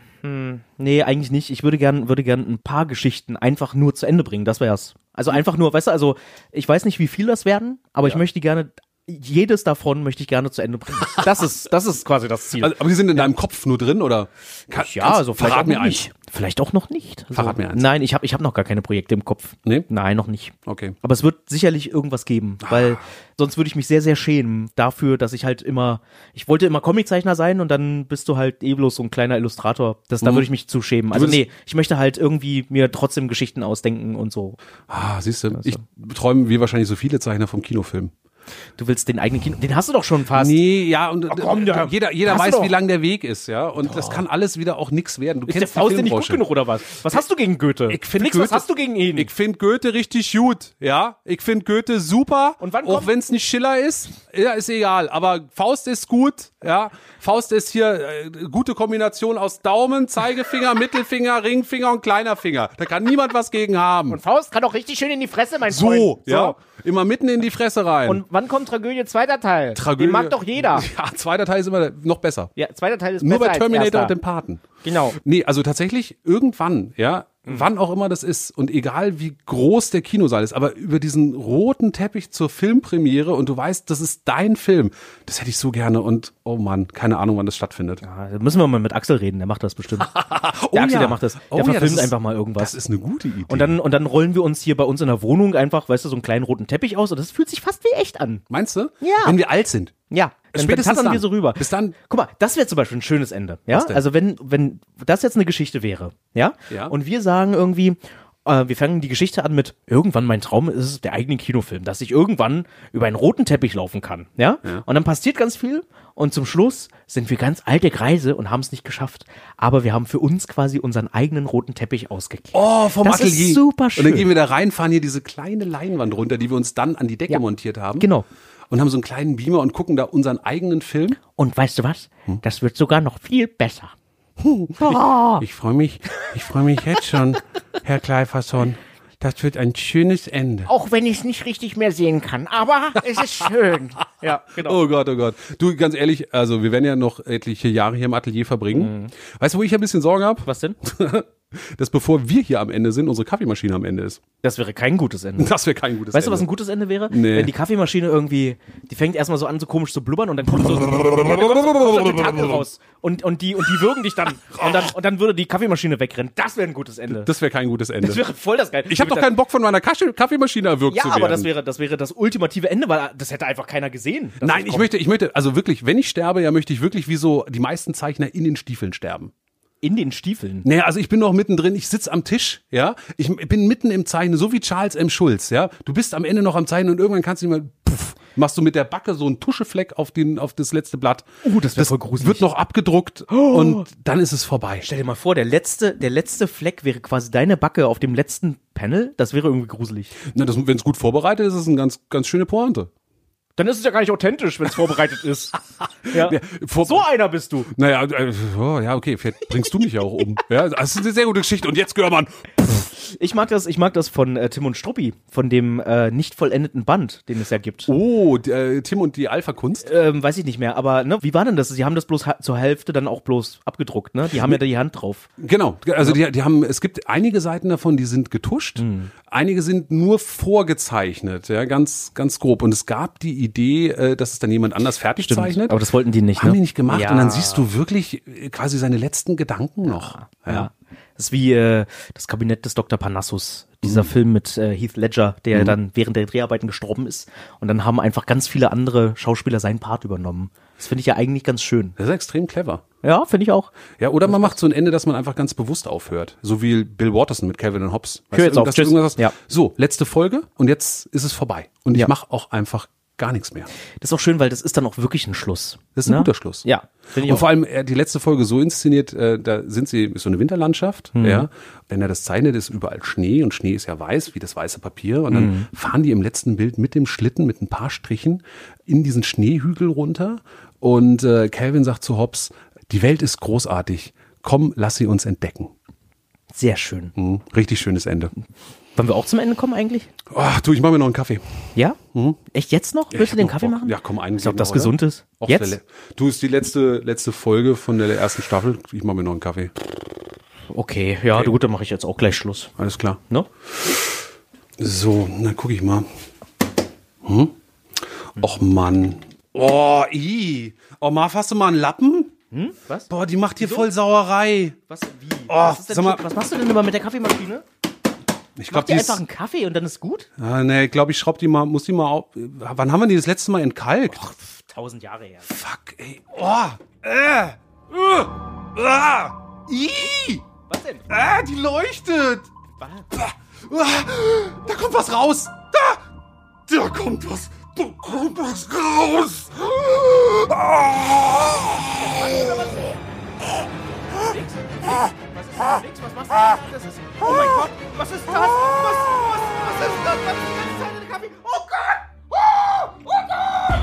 Nee, eigentlich nicht. Ich würde gern, würde gern ein paar Geschichten einfach nur zu Ende bringen. Das wär's. Also einfach nur, weißt du, also ich weiß nicht, wie viel das werden, aber ich möchte gerne jedes davon möchte ich gerne zu Ende bringen. Das ist, das ist quasi das Ziel. Also, aber die sind in deinem Kopf nur drin oder? Kann, ja, also vielleicht verrat mir eins. Vielleicht auch noch nicht. Also, Verrat mir eins. Nein, ich habe ich hab noch gar keine Projekte im Kopf. Nee? Nein, noch nicht. Okay. Aber es wird sicherlich irgendwas geben, weil sonst würde ich mich sehr, sehr schämen dafür, dass ich halt immer, ich wollte immer Comiczeichner sein und dann bist du halt eh bloß so ein kleiner Illustrator. Das, da würde ich mich zu schämen. Also nee, ich möchte halt irgendwie mir trotzdem Geschichten ausdenken und so. Ah, siehst du, ich träume wie wahrscheinlich so viele Zeichner vom Kinofilm. Du willst den eigenen Kino, den hast du doch schon fast. Nee, ja, und komm, der- jeder, jeder du weiß, wie lang der Weg ist, ja. Und das kann alles wieder auch nix werden. Du Ist der kennst die Faust denn nicht gut genug oder was? Was hast du gegen Goethe? Ich find Nix, was Goethe- hast du gegen ihn? Ich finde Goethe richtig gut, ja. Ich finde Goethe super. Und wann auch wenn es nicht Schiller ist, ja, ist egal. Aber Faust ist gut, ja. Faust ist hier äh, gute Kombination aus Daumen, Zeigefinger, Mittelfinger, Ringfinger und kleiner Finger. Da kann niemand was gegen haben. Faust kann doch richtig schön in die Fresse, mein So, Freund. ja. Immer mitten in die Fresse rein. Und wann kommt Tragödie zweiter Teil? Tragödie- Den mag doch jeder. Ja, zweiter Teil ist immer noch besser. Ja, zweiter Teil ist Nur besser bei Terminator und dem Paten. Genau. Nee, also tatsächlich irgendwann, ja, Mhm. wann auch immer das ist und egal wie groß der Kinosaal ist, aber über diesen roten Teppich zur Filmpremiere und du weißt, das ist dein Film, das hätte ich so gerne und oh Mann, keine Ahnung, wann das stattfindet. Ah, da müssen wir mal mit Axel reden, der macht das bestimmt. Der Axel, der macht das. Der Oh ja, verfilmt das ist- einfach mal irgendwas. Das ist eine gute Idee. Und dann, und dann rollen wir uns hier bei uns in der Wohnung einfach, weißt du, so einen kleinen roten Teppich aus und das fühlt sich fast wie echt an. Meinst du? Ja. Wenn wir alt sind. Ja, Spätestens dann wir so rüber. Bis dann- Guck mal, das wäre zum Beispiel ein schönes Ende. Ja, also wenn, wenn das jetzt eine Geschichte wäre, ja, Ja. und wir sagen irgendwie, äh, wir fangen die Geschichte an mit irgendwann mein Traum ist es der eigene Kinofilm, dass ich irgendwann über einen roten Teppich laufen kann, ja? Und dann passiert ganz viel und zum Schluss sind wir ganz alte Kreise und haben es nicht geschafft, aber wir haben für uns quasi unseren eigenen roten Teppich ausgekehrt. Oh, vom Das ist Atelier. super Und schön. dann gehen wir da rein, fahren hier diese kleine Leinwand runter, die wir uns dann an die Decke Ja. montiert haben. Genau. Und haben so einen kleinen Beamer und gucken da unseren eigenen Film. Und weißt du was? Hm? Das wird sogar noch viel besser. Ich freue mich, ich freue mich jetzt schon, Herr Kleiferson. Das wird ein schönes Ende. Auch wenn ich es nicht richtig mehr sehen kann. Aber es ist schön. Ja, genau. Oh Gott, oh Gott. Du, ganz ehrlich, also wir werden ja noch etliche Jahre hier im Atelier verbringen. Weißt du, wo ich ein bisschen Sorge habe? Was denn? Dass bevor wir hier am Ende sind, unsere Kaffeemaschine am Ende ist. Das wäre kein gutes Ende. Das wäre kein gutes Weißt du, Ende. was ein gutes Ende wäre? Nee. Wenn die Kaffeemaschine irgendwie, die fängt erstmal so an, so komisch zu blubbern und dann kommt so, so Tentakel raus. Und, und, die, und die würgen dich dann. Und dann, und dann würde die Kaffeemaschine wegrennen. Das wäre ein gutes Ende. Das wäre kein gutes Ende. Das wäre voll das Geil. ich habe doch keinen Bock von meiner Kaffeemaschine erwürgt Ja, zu werden. aber das wäre, das wäre das ultimative Ende, weil das hätte einfach keiner gesehen. Nein, ich möchte, ich möchte, also wirklich, wenn ich sterbe, ja, möchte ich wirklich wie so die meisten Zeichner in den Stiefeln sterben. In den Stiefeln. Naja, also ich bin noch mittendrin, ich sitz am Tisch, ja. Ich bin mitten im Zeichnen, so wie Charles M. Schulz, ja. Du bist am Ende noch am Zeichnen und irgendwann kannst du nicht mehr, puff, machst du mit der Backe so einen Tuschefleck auf, den, auf das letzte Blatt. Uh, das wär voll gruselig. Wird noch abgedruckt und dann ist es vorbei. Stell dir mal vor, der letzte, der letzte Fleck wäre quasi deine Backe auf dem letzten Panel. Das wäre irgendwie gruselig. Na, das, wenn es gut vorbereitet ist, ist es eine ganz, ganz schöne Pointe. Dann ist es ja gar nicht authentisch, wenn es vorbereitet ist. Ja. Vor, So einer bist du. Naja, äh, oh, ja, okay, vielleicht bringst du mich ja auch um. Ja, das ist eine sehr gute Geschichte. Und jetzt, Görmann, Ich mag das, ich mag das von äh, Tim und Struppi, von dem äh, nicht vollendeten Band, den es ja gibt. oh, äh, Tim und die Alpha-Kunst. Ähm, weiß ich nicht mehr, aber ne, wie war denn das? Sie haben das bloß zur Hälfte dann auch bloß abgedruckt, ne? Die haben ja da die Hand drauf. Genau, also die, die haben, es gibt einige Seiten davon, die sind getuscht, Hm. einige sind nur vorgezeichnet, ja, ganz, ganz grob. Und es gab die Idee, äh, dass es dann jemand anders fertig zeichnet. Aber das wollten die nicht, haben ne? die nicht gemacht Ja. und dann siehst du wirklich äh, quasi seine letzten Gedanken noch. Ja. Das ist wie äh, das Kabinett des Dr. Parnassus, dieser Mhm. Film mit äh, Heath Ledger, der dann während der Dreharbeiten gestorben ist. Und dann haben einfach ganz viele andere Schauspieler seinen Part übernommen. Das finde ich ja eigentlich ganz schön. Das ist extrem clever. Ja, finde ich auch. Ja, oder man macht so ein Ende, dass man einfach ganz bewusst aufhört. So wie Bill Watterson mit Kevin und Hobbs. Weißt Hör jetzt du, auf, tschüss. hast, Ja. So, letzte Folge und jetzt ist es vorbei. Und ich Ja. mache auch einfach gar nichts mehr. Das ist auch schön, weil das ist dann auch wirklich ein Schluss. Das ist ein ne? guter Schluss. Ja, Und auch. vor allem äh, die letzte Folge so inszeniert, äh, da sind sie, ist so eine Winterlandschaft, Mhm. ja. Wenn er das zeichnet, ist überall Schnee und Schnee ist ja weiß, wie das weiße Papier. Und dann Mhm. fahren die im letzten Bild mit dem Schlitten, mit ein paar Strichen, in diesen Schneehügel runter. Und äh, Calvin sagt zu Hobbs, die Welt ist großartig. Komm, lass sie uns entdecken. Sehr schön. Mhm. Richtig schönes Ende. Wollen wir auch zum Ende kommen eigentlich? Ach, du, ich mache mir noch einen Kaffee. Ja? Echt jetzt noch? Willst du Ich den Kaffee noch machen? Ja, komm, einen Ist ob das oder? gesund ist? Der Jetzt? Du, ist die letzte, letzte Folge von der ersten Staffel. Ich mache mir noch einen Kaffee. Okay, ja, gut, dann mache ich jetzt auch gleich Schluss. Alles klar. Ne? So, dann gucke ich mal. Hm? Och, Mann. Oh, i. Oh, Marv, hast du mal einen Lappen? Was? Boah, die macht hier voll Sauerei. Was, wie? Oh, was, sag mal- was machst du denn immer mit der Kaffeemaschine? Ich Mach glaube, dir die ist. einfach einen Kaffee und dann ist gut? Ah, nee, ich glaube, ich schraub die mal, muss die mal auf. Wann haben wir die das letzte Mal entkalkt? Tausend Jahre her. Fuck, ey. Oh, äh. Uh, ah, i. Was denn? Ah, die leuchtet. Ah, da kommt was raus. Da. Da kommt was. Da kommt was raus. Ah. Nix, was machst du? Das ist, oh mein Gott, was ist das? Was, was, was ist das? Was ist die ganze Zeit in der Kaffee? Oh Gott! Oh, oh Gott!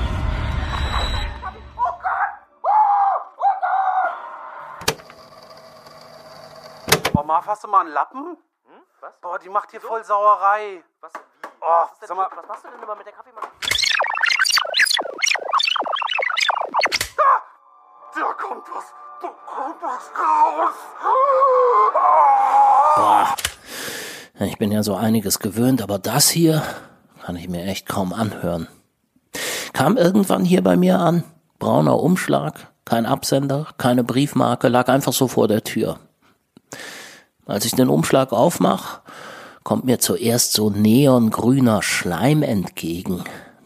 Oh, Marv, hast du mal einen Lappen? Was? Boah, die macht hier voll Sauerei. Was, wie? Oh, was, sag mal. was machst du denn immer mit der Kaffeemaschine? Da kommt was. Da kommt was raus. Boah, ich bin ja so einiges gewöhnt, aber das hier kann ich mir echt kaum anhören. Kam irgendwann hier bei mir an, brauner Umschlag, kein Absender, keine Briefmarke, lag einfach so vor der Tür. Als ich den Umschlag aufmach, kommt mir zuerst so neongrüner Schleim entgegen.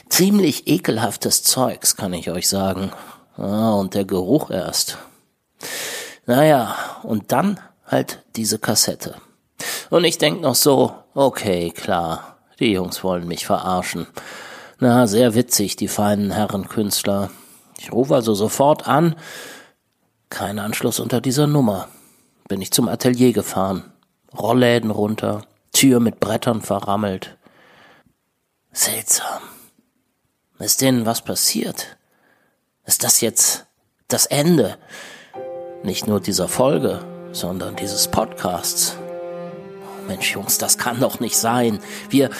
Ziemlich ekelhaftes Zeugs, kann ich euch sagen. Ah, und der Geruch erst. Naja, und dann halt diese Kassette. Und ich denk noch so, okay, klar, die Jungs wollen mich verarschen. Na, sehr witzig, die feinen Herren Künstler. Ich rufe also sofort an. Kein Anschluss unter dieser Nummer. Bin ich zum Atelier gefahren. Rollläden runter, Tür mit Brettern verrammelt. Seltsam. Ist denen was passiert? Ist das jetzt das Ende? Nicht nur dieser Folge, sondern dieses Podcasts. Oh Mensch, Jungs, das kann doch nicht sein. Wir,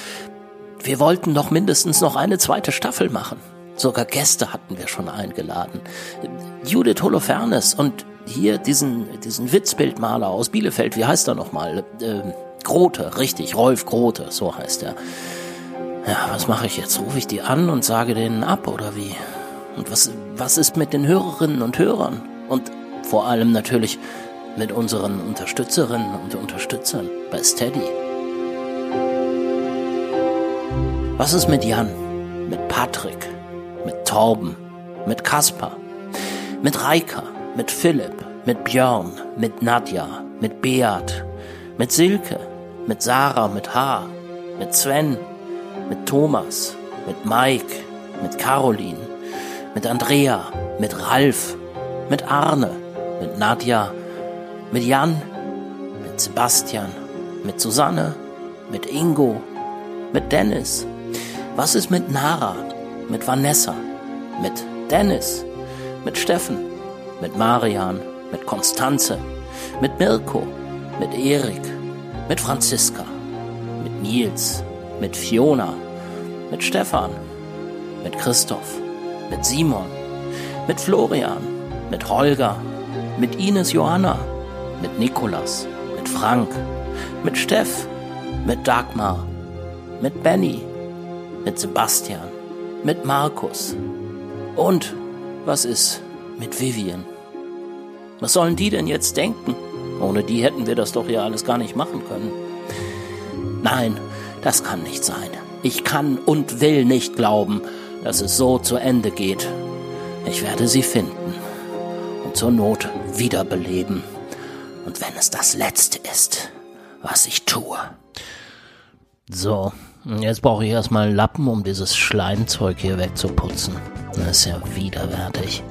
wir wollten doch mindestens noch eine zweite Staffel machen. Sogar Gäste hatten wir schon eingeladen. Judith Holofernes und hier diesen, diesen Witzbildmaler aus Bielefeld, wie heißt er nochmal? Ähm, Grote, richtig, Rolf Grote, so heißt er. Ja, was mache ich jetzt? Rufe ich die an und sage denen ab oder wie? Und was, was ist mit den Hörerinnen und Hörern? Und vor allem natürlich mit unseren Unterstützerinnen und Unterstützern bei Steady. Was ist mit Jan? Mit Patrick? Mit Torben? Mit Kaspar? Mit Reika? Mit Philipp? Mit Björn? Mit Nadja? Mit Beat? Mit Silke? Mit Sarah? Mit H? Mit Sven? Mit Thomas? Mit Mike? Mit Caroline? Mit Andrea? Mit Ralf? Mit Arne? Mit Nadja? Mit Jan? Mit Sebastian? Mit Susanne? Mit Ingo? Mit Dennis? Was ist mit Nara? Mit Vanessa? Mit Dennis? Mit Steffen? Mit Marian? Mit Konstanze? Mit Mirko? Mit Erik? Mit Franziska? Mit Nils? Mit Fiona? Mit Stefan? Mit Christoph? Mit Simon? Mit Florian? Mit Holger? Mit Ines Johanna? Mit Nikolas? Mit Frank? Mit Steff? Mit Dagmar? Mit Benny? Mit Sebastian? Mit Markus? Und was ist mit Vivian? Was sollen die denn jetzt denken? Ohne die hätten wir das doch hier alles gar nicht machen können. Nein, das kann nicht sein. Ich kann und will nicht glauben, dass es so zu Ende geht. Ich werde sie finden und zur Not wiederbeleben. Und wenn es das Letzte ist, was ich tue. So, jetzt brauche ich erstmal einen Lappen, um dieses Schleimzeug hier wegzuputzen. Das ist ja widerwärtig.